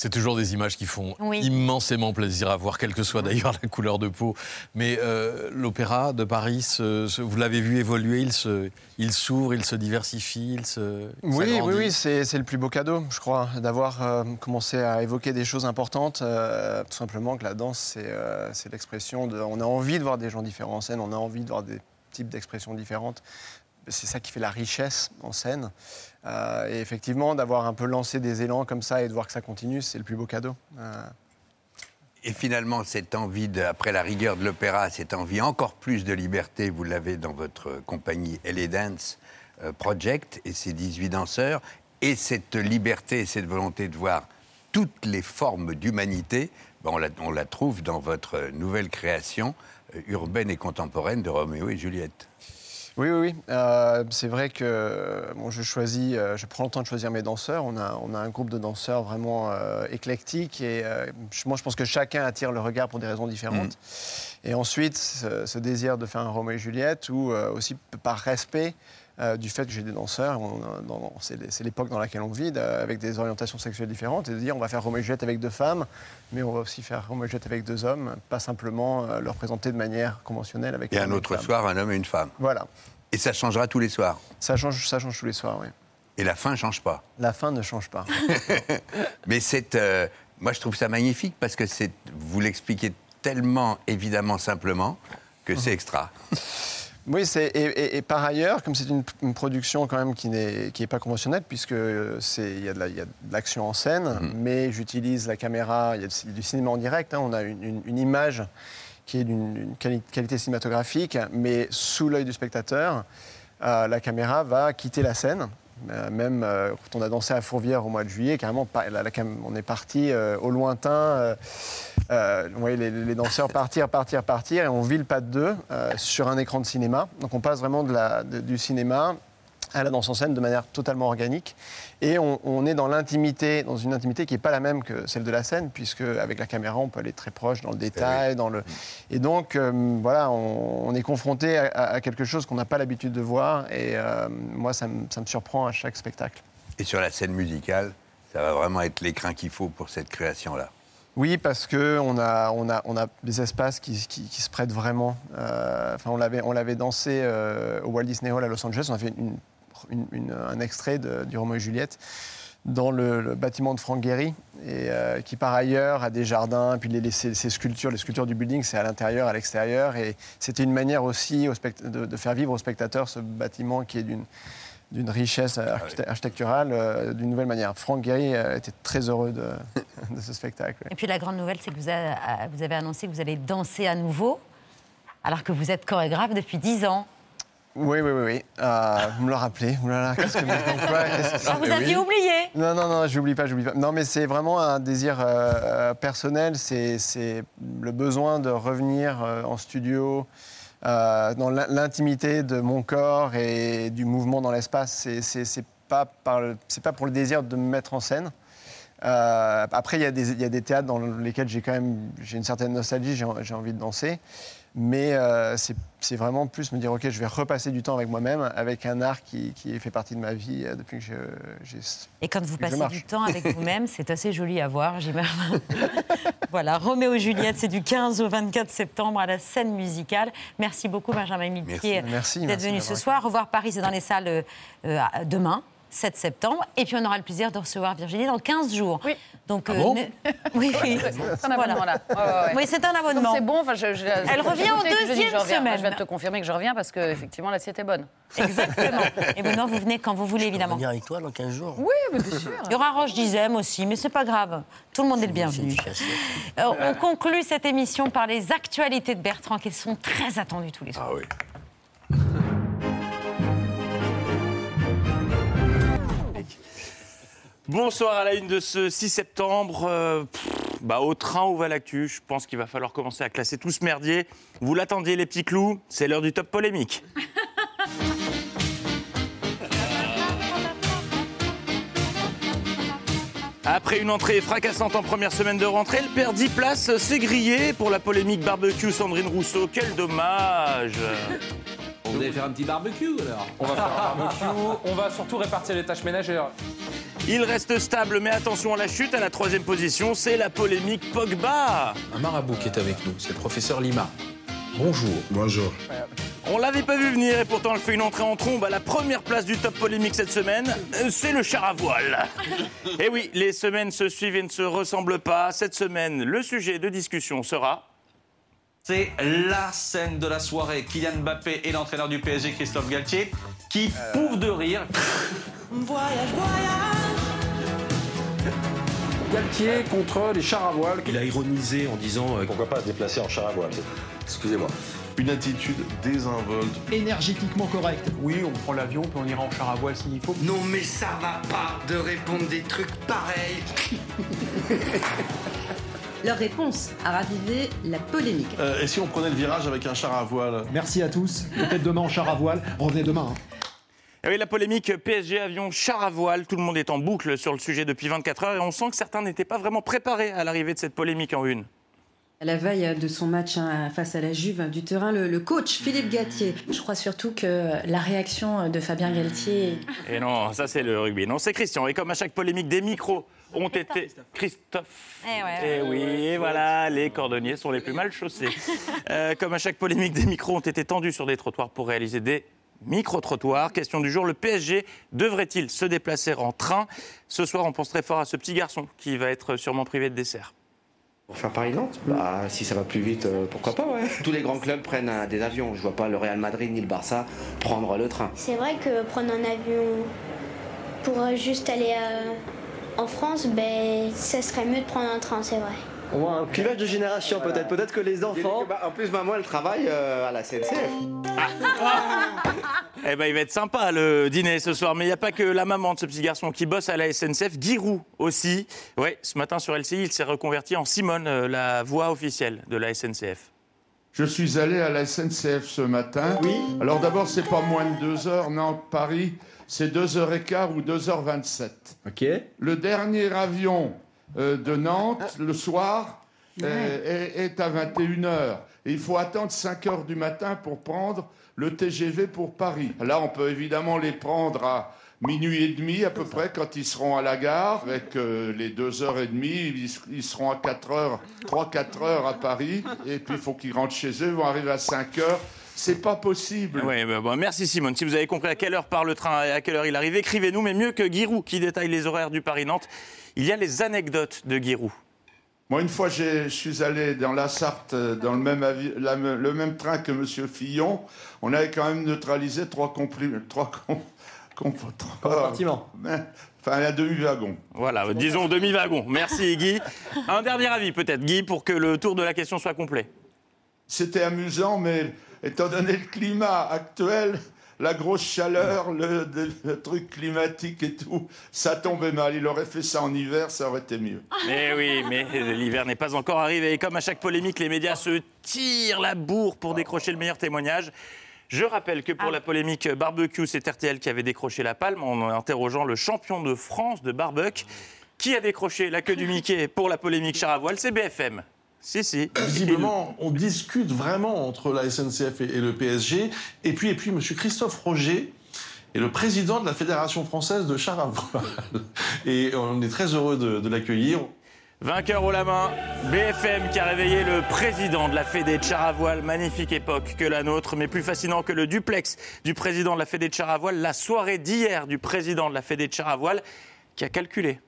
C'est toujours des images qui font Oui. immensément plaisir à voir, quelle que soit d'ailleurs la couleur de peau. Mais euh, l'opéra de Paris, se- se- vous l'avez vu évoluer, il se- il s'ouvre, il se diversifie, il se. Oui, oui, oui, c'est c'est le plus beau cadeau, je crois, d'avoir euh, commencé à évoquer des choses importantes. euh, tout simplement que la danse, c'est euh, c'est l'expression de. On a envie de voir des gens différents en scène, on a envie de voir des types d'expressions différentes. C'est ça qui fait la richesse en scène. Euh, et effectivement, d'avoir un peu lancé des élans comme ça et de voir que ça continue, c'est le plus beau cadeau. Euh, Et finalement, cette envie, après la rigueur de l'opéra, cette envie encore plus de liberté, vous l'avez dans votre compagnie LA Dance euh, Project et ses 18 danseurs. et cette liberté et cette volonté de voir toutes les formes d'humanité, ben, on, la, on la trouve dans votre nouvelle création urbaine et contemporaine de Roméo et Juliette. Oui, oui, oui. Euh, c'est vrai que bon, je choisis, euh, je prends le temps de choisir mes danseurs. On a, on a un groupe de danseurs vraiment euh, éclectique et euh, moi je pense que chacun attire le regard pour des raisons différentes. Et ensuite, ce, ce désir de faire un Roméo et Juliette ou aussi par respect euh, du fait que j'ai des danseurs, c'est l'époque dans laquelle on vit, avec des orientations sexuelles différentes, et de dire on va faire Roméo et Juliette avec deux femmes, mais on va aussi faire Roméo et Juliette avec deux hommes, pas simplement euh, le représenter de manière conventionnelle avec Et un autre femme. soir, un homme et une femme. Voilà. Et ça changera tous les soirs. Ça change, ça change tous les soirs, oui. Et la fin ne change pas. La fin ne change pas. Mais c'est, euh, moi je trouve ça magnifique parce que c'est, vous l'expliquez tellement évidemment simplement que c'est extra. Oui, c'est, et, et- et par ailleurs, comme c'est une, une production quand même qui n'est qui est pas conventionnelle, puisque c'est- il y, a de la- l'action en scène, mais j'utilise la caméra, il y a du, cinéma en direct, hein, on a une, une- une image qui est d'une d'une quali- qualité cinématographique, mais sous l'œil du spectateur, euh, la caméra va quitter la scène. Euh, même euh, quand on a dansé à Fourvière au mois de juillet, carrément, la- la on est parti au lointain. Euh, vous voyez les, les danseurs partir, partir, partir, et on vit le pas de deux euh, sur un écran de cinéma. Donc on passe vraiment de la- de- du cinéma à la danse en scène de manière totalement organique. Et on, on est dans l'intimité, dans une intimité qui n'est pas la même que celle de la scène, puisque avec la caméra, on peut aller très proche dans le détail. Dans le... Et donc, euh, voilà, on, on est confronté à, quelque chose qu'on n'a pas l'habitude de voir. Et euh, moi, ça me, ça me surprend à chaque spectacle. Et sur la scène musicale, ça va vraiment être l'écrin qu'il faut pour cette création-là. Oui, parce qu'on a, on a, on a des espaces qui, qui- qui se prêtent vraiment. Euh, enfin, on l'avait, on l'avait dansé euh, au Walt Disney Hall à Los Angeles. On a fait une- une- une- un extrait de- du Roméo et Juliette dans le, le bâtiment de Frank Gehry, et, euh, qui par ailleurs a des jardins, puis les, les- ces, ces sculptures, les sculptures du building, c'est à l'intérieur, à l'extérieur. Et c'était une manière aussi au de, de faire vivre aux spectateurs ce bâtiment qui est d'une d'une richesse archite- architecturale euh, d'une nouvelle manière. Frank Gehry était très heureux de, de ce spectacle. Et puis la grande nouvelle, c'est que vous, a- vous avez annoncé que vous allez danser à nouveau, alors que vous êtes chorégraphe depuis 10 ans. Oui, oui, oui, oui. Euh, vous me le rappelez. Là, qu'est-ce que Ah, vous aviez oublié Non, non, non, j'oublie pas, j'oublie pas. Non, mais c'est vraiment un désir euh, euh, personnel. C'est le besoin de revenir euh, en studio, dans l'in- l'intimité de mon corps et du mouvement dans l'espace. C'est- pas, par le- c'est pas pour le désir de me mettre en scène. Euh, après, il y, a des- il y a des théâtres dans lesquels j'ai quand même j'ai une certaine nostalgie, j'ai envie de danser. Mais euh, c'est vraiment plus me dire, OK, je vais repasser du temps avec moi-même, avec un art qui, qui fait partie de ma vie euh, depuis que j'ai... Et quand vous passez du temps avec vous-même, c'est assez joli à voir, j'imagine. voilà, Roméo et Juliette, c'est du 15 au 24 septembre à la scène musicale. Merci beaucoup, Benjamin. Merci, d'être venu ce soir. Revoir Paris, c'est dans les salles euh, demain. 7 septembre. Et puis on aura le plaisir de recevoir Virginie dans 15 jours. Oui. Donc, Ah bon ne- oui. C'est un abonnement là. Ouais, ouais, ouais. Oui, c'est un abonnement. C'est bon. Enfin, je, je- Elle revient en je je deuxième reviens. semaine. Je viens de te confirmer que je reviens parce que effectivement l'assiette est bonne. Exactement. Et Benoît, vous venez quand vous voulez, évidemment. venir avec toi dans 15 jours. Oui, mais bien sûr. Il y aura Roche Dizem aussi, mais c'est pas grave. Tout le monde est le bienvenu. Euh, on conclut cette émission par les actualités de Bertrand qui sont très attendues tous les soirs. Ah oui. Bonsoir à la une de ce 6 septembre. Euh, pff, bah, au train où va l'actu, je pense qu'il va falloir commencer à classer tout ce merdier. Vous l'attendiez les petits clous, c'est l'heure du top polémique. Après une entrée fracassante en première semaine de rentrée, elle perd 10 places, c'est grillé pour la polémique barbecue Sandrine Rousseau. Quel dommage Vous allez faire un petit barbecue alors On va faire un barbecue, on va surtout répartir les tâches ménagères. Il reste stable, mais attention à la chute. À la troisième position, c'est la polémique Pogba. Un marabout qui est avec nous, c'est le professeur Lima. Bonjour. Bonjour. On l'avait pas vu venir et pourtant elle fait une entrée en trombe à la première place du top polémique cette semaine. Euh, C'est le char à voile. Et oui, les semaines se suivent et ne se ressemblent pas. Cette semaine, le sujet de discussion sera. C'est la scène de la soirée. Kylian Mbappé et l'entraîneur du PSG, Christophe Galtier, qui pouffent de rire. Voyage, Galtier contre les chars à voile. Il a ironisé en disant euh, pourquoi pas se déplacer en char à voile. Excusez-moi. une attitude désinvolte. Énergétiquement correct. Oui, on prend l'avion, puis on ira en char à voile s'il faut. Non mais ça va pas de répondre des trucs pareils. Leur réponse a ravivé la polémique. Euh, et si on prenait le virage avec un char à voile? Merci à tous. Peut-être demain en char à voile. Revenez demain. hein. Eh oui, la polémique PSG avion char à voile, tout le monde est en boucle sur le sujet depuis 24 heures et on sent que certains n'étaient pas vraiment préparés à l'arrivée de cette polémique en une. À la veille de son match hein, face à la Juve du terrain, le, le coach Philippe Gatier. Je crois surtout que la réaction de Fabien Galtier. Et non, ça c'est le rugby. Non, c'est Christian. Et comme à chaque polémique, des micros ont été. Christophe. Eh ouais, Et oui, et voilà, les cordonniers sont les plus mal chaussés. Euh, comme à chaque polémique, des micros ont été tendus sur des trottoirs pour réaliser des micro-trottoirs. Question du jour, le PSG devrait-il se déplacer en train? Ce soir, on pense très fort à ce petit garçon qui va être sûrement privé de dessert. Pour faire Paris-Nantes Bah, si ça va plus vite, euh, pourquoi pas, ouais. Tous les grands clubs prennent euh, des avions. Je vois pas le Real Madrid ni le Barça prendre le train. C'est vrai que prendre un avion pour euh, juste aller euh, en France, ben, ça serait mieux de prendre un train, c'est vrai. Au moins un clivage de génération peut-être. Peut-être que les enfants. en plus, maman, elle travaille euh, à la CNCF. Eh ben, il va être sympa le dîner ce soir. Mais il n'y a pas que la maman de ce petit garçon qui bosse à la SNCF, Giroud aussi. Ouais, ce matin sur LCI, il s'est reconverti en Simone, euh, la voix officielle de la SNCF. Je suis allé à la SNCF ce matin. Oui. Alors d'abord, c'est pas moins de 2 heures. Nantes-Paris, c'est 2h15 ou 2h27. Ok. Le dernier avion de Nantes, le soir, euh, est, est à 21h. Et il faut attendre 5 heures du matin pour prendre le TGV pour Paris. Là, on peut évidemment les prendre à minuit et demi à peu près quand ils seront à la gare. Avec euh, les 2h30, ils, ils seront à 4 heures, 3-4 heures à Paris. Et puis, il faut qu'ils rentrent chez eux, ils vont arriver à 5 heures. C'est pas possible. Oui, bah, bon, merci Simone. Si vous avez compris à quelle heure part le train et à quelle heure il arrive, écrivez-nous. Mais mieux que Giroud qui détaille les horaires du Paris-Nantes, il y a les anecdotes de Giroud. Moi, une fois, je suis allé dans la Sarthe, euh, dans le même, avi- la me- le même train que M. Fillon. On avait quand même neutralisé trois compli- trois com- com- trois- Compartiments. Ben, Enfin, un demi-wagon. Voilà, disons demi-wagon. Merci Guy. Un dernier avis peut-être, Guy, pour que le tour de la question soit complet. C'était amusant, mais étant donné le climat actuel, la grosse chaleur, le, truc climatique et tout, ça tombait mal. Il aurait fait ça en hiver, ça aurait été mieux. Mais oui, mais l'hiver n'est pas encore arrivé. Et comme à chaque polémique, les médias se tirent la bourre pour décrocher le meilleur témoignage. Je rappelle que pour la polémique barbecue, c'est RTL qui avait décroché la palme en interrogeant le champion de France de barbecue. Qui a décroché la queue du Mickey pour la polémique char à voile? C'est BFM. Si, si. Visiblement, on discute vraiment entre la SNCF et, et le PSG. Et puis, et puis, M. Christophe Roger est le président de la Fédération française de char à voile. Et on est très heureux de, de l'accueillir. Vainqueur au la main, BFM qui a réveillé le président de la Fédé de char à voile. Magnifique époque que la nôtre, mais plus fascinant que le duplex du président de la Fédé de char à voile, la soirée d'hier du président de la Fédé de char à voile qui a calculé.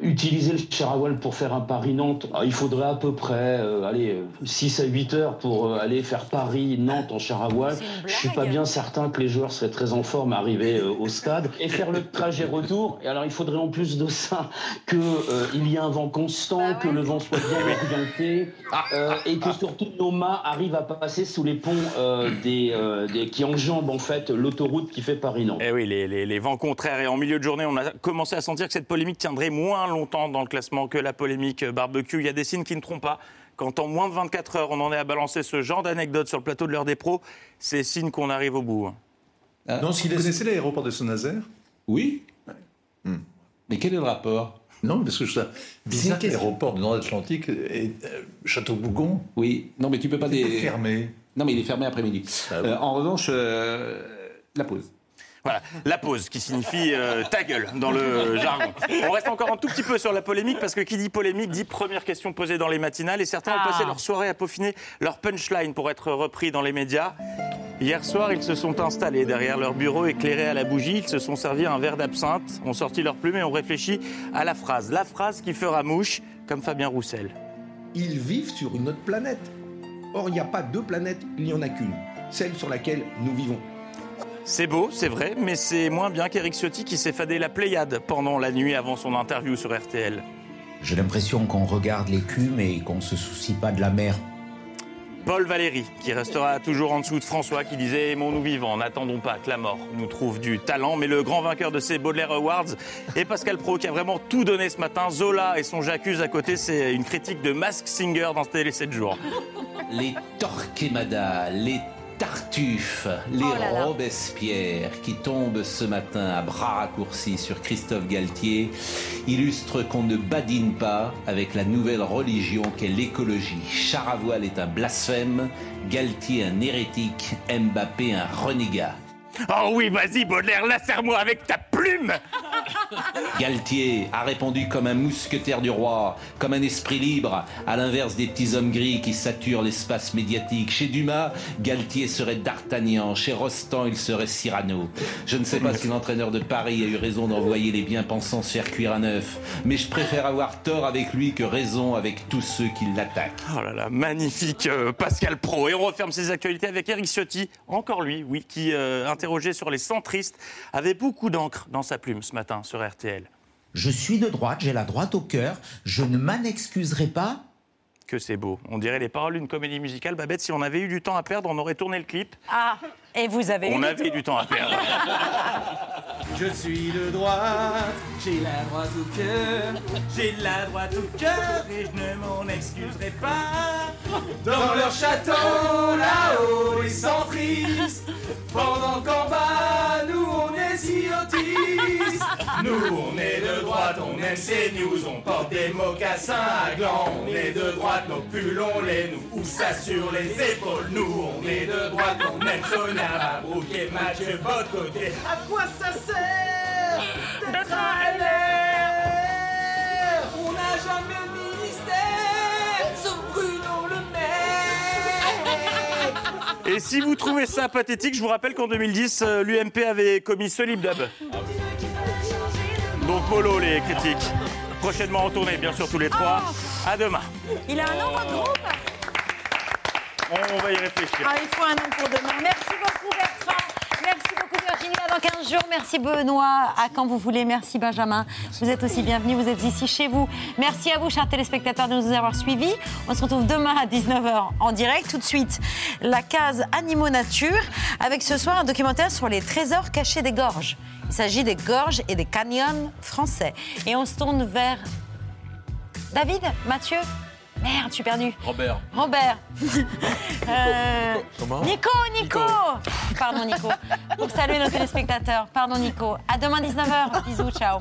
Utiliser le char à voile pour faire un Paris-Nantes, ah, il faudrait à peu près euh, allez, euh, 6 à 8 heures pour euh, aller faire Paris-Nantes en char à voile. Je suis pas bien certain que les joueurs seraient très en forme à arriver euh, au stade et faire le trajet retour. Et alors il faudrait en plus de ça qu'il y ait un vent constant, que le vent soit bien orienté euh, et que surtout nos mâts arrivent à passer sous les ponts euh, des, euh, des- qui enjambent en fait l'autoroute qui fait Paris-Nantes. Eh oui, les, les- les vents contraires. Et en milieu de journée, on a commencé à sentir que cette polémique tiendrait moins longtemps dans le classement que la polémique barbecue. Il y a des signes qui ne trompent pas. Quand en moins de 24 heures, on en est à balancer ce genre d'anecdotes sur le plateau de l'heure des pros, c'est signe qu'on arrive au bout. hein. Non, Vous connaissez l'aéroport de Saint-Nazaire? Oui. Mais quel est le rapport? Non, parce que je bizarre que l'aéroport de Nord-Atlantique est euh, Château-Bougon. Oui. Non, mais tu peux pas Il est des... fermé. Non, mais il est fermé après-midi. Euh, en revanche, euh, la pause. Voilà, la pause qui signifie euh, ta gueule dans le jargon. On reste encore un tout petit peu sur la polémique parce que qui dit polémique dit première question posée dans les matinales et certains ont passé leur soirée à peaufiner leur punchline pour être repris dans les médias. Hier soir, ils se sont installés derrière leur bureau éclairé à la bougie, ils se sont servis un verre d'absinthe, ont sorti leur plume et ont réfléchi à la phrase. La phrase qui fera mouche, comme Fabien Roussel. Ils vivent sur une autre planète. Or, il n'y a pas deux planètes, il n'y en a qu'une, celle sur laquelle nous vivons. C'est beau, c'est vrai, mais c'est moins bien qu'Éric Ciotti qui s'est fadé la Pléiade pendant la nuit avant son interview sur RTL. J'ai l'impression qu'on regarde l'écume et qu'on se soucie pas de la mer. Paul Valéry, qui restera toujours en dessous de François, qui disait Aimons-nous vivants, n'attendons pas que la mort nous trouve du talent. Mais le grand vainqueur de ces Baudelaire Awards est Pascal Pro, qui a vraiment tout donné ce matin. Zola et son J'accuse à côté, c'est une critique de Mask Singer dans Télé 7 jours. Les Torquemada, les Tartuffe, les Oh là là. Robespierre qui tombent ce matin à bras raccourcis sur Christophe Galtier illustrent qu'on ne badine pas avec la nouvelle religion qu'est l'écologie. Charavoile est un blasphème, Galtier un hérétique, Mbappé un renégat. Oh oui, vas-y Baudelaire, lacère-moi avec ta plume Galtier a répondu comme un mousquetaire du roi, comme un esprit libre, à l'inverse des petits hommes gris qui saturent l'espace médiatique. Chez Dumas, Galtier serait D'Artagnan, chez Rostand, il serait Cyrano. Je ne sais pas si l'entraîneur de Paris a eu raison d'envoyer les bien-pensants se faire cuire à neuf, mais je préfère avoir tort avec lui que raison avec tous ceux qui l'attaquent. Oh là là, magnifique euh, Pascal Pro. Et on referme ses actualités avec Eric Ciotti, encore lui, oui, qui, euh, interrogé sur les centristes, avait beaucoup d'encre dans sa plume ce matin sur RTL. Je suis de droite, j'ai la droite au cœur, je ne m'en excuserai pas. Que c'est beau. On dirait les paroles d'une comédie musicale. Babette, si on avait eu du temps à perdre, on aurait tourné le clip. Ah, et vous avez eu On du avait temps. du temps à perdre. Je suis de droite, j'ai la droite au cœur, j'ai la droite au cœur et je ne m'en excuserai pas. Dans leur château, là-haut, les centristes, pendant qu'en bas, nous on est si autistes. Nous on est de droite, on aime ces news, on porte des mocassins à gland. On est de droite, nos pulls on les nous ou ça sur les épaules. Nous on est de droite, on aime Sonia Mabrouk et Mathieu côté. À quoi ça sert d'être un LR On n'a jamais de ministère, sauf Bruno Le Maire. Et si vous trouvez ça pathétique, je vous rappelle qu'en 2010, euh, l'UMP avait commis ce lip dub. Donc mollo les critiques. Prochainement en tournée, bien sûr, tous les trois. À demain. Il a un nom, votre groupe On va y réfléchir. Ah, il faut un nom pour demain. Merci beaucoup. Merci beaucoup, Virginie. À dans 15 jours. Merci, Benoît. À quand vous voulez. Merci, Benjamin. Vous êtes aussi bienvenus. Vous êtes ici chez vous. Merci à vous, chers téléspectateurs, de nous avoir suivis. On se retrouve demain à 19h en direct. Tout de suite, la case Animaux Nature, avec ce soir un documentaire sur les trésors cachés des gorges. Il s'agit des gorges et des canyons français. Et on se tourne vers David, Mathieu. Merde, je suis perdu. Robert. Robert. Euh, Comment Nico, Nico. Pardon, Nico. Pour saluer nos téléspectateurs. Pardon, Nico. À demain 19h. Bisous, ciao.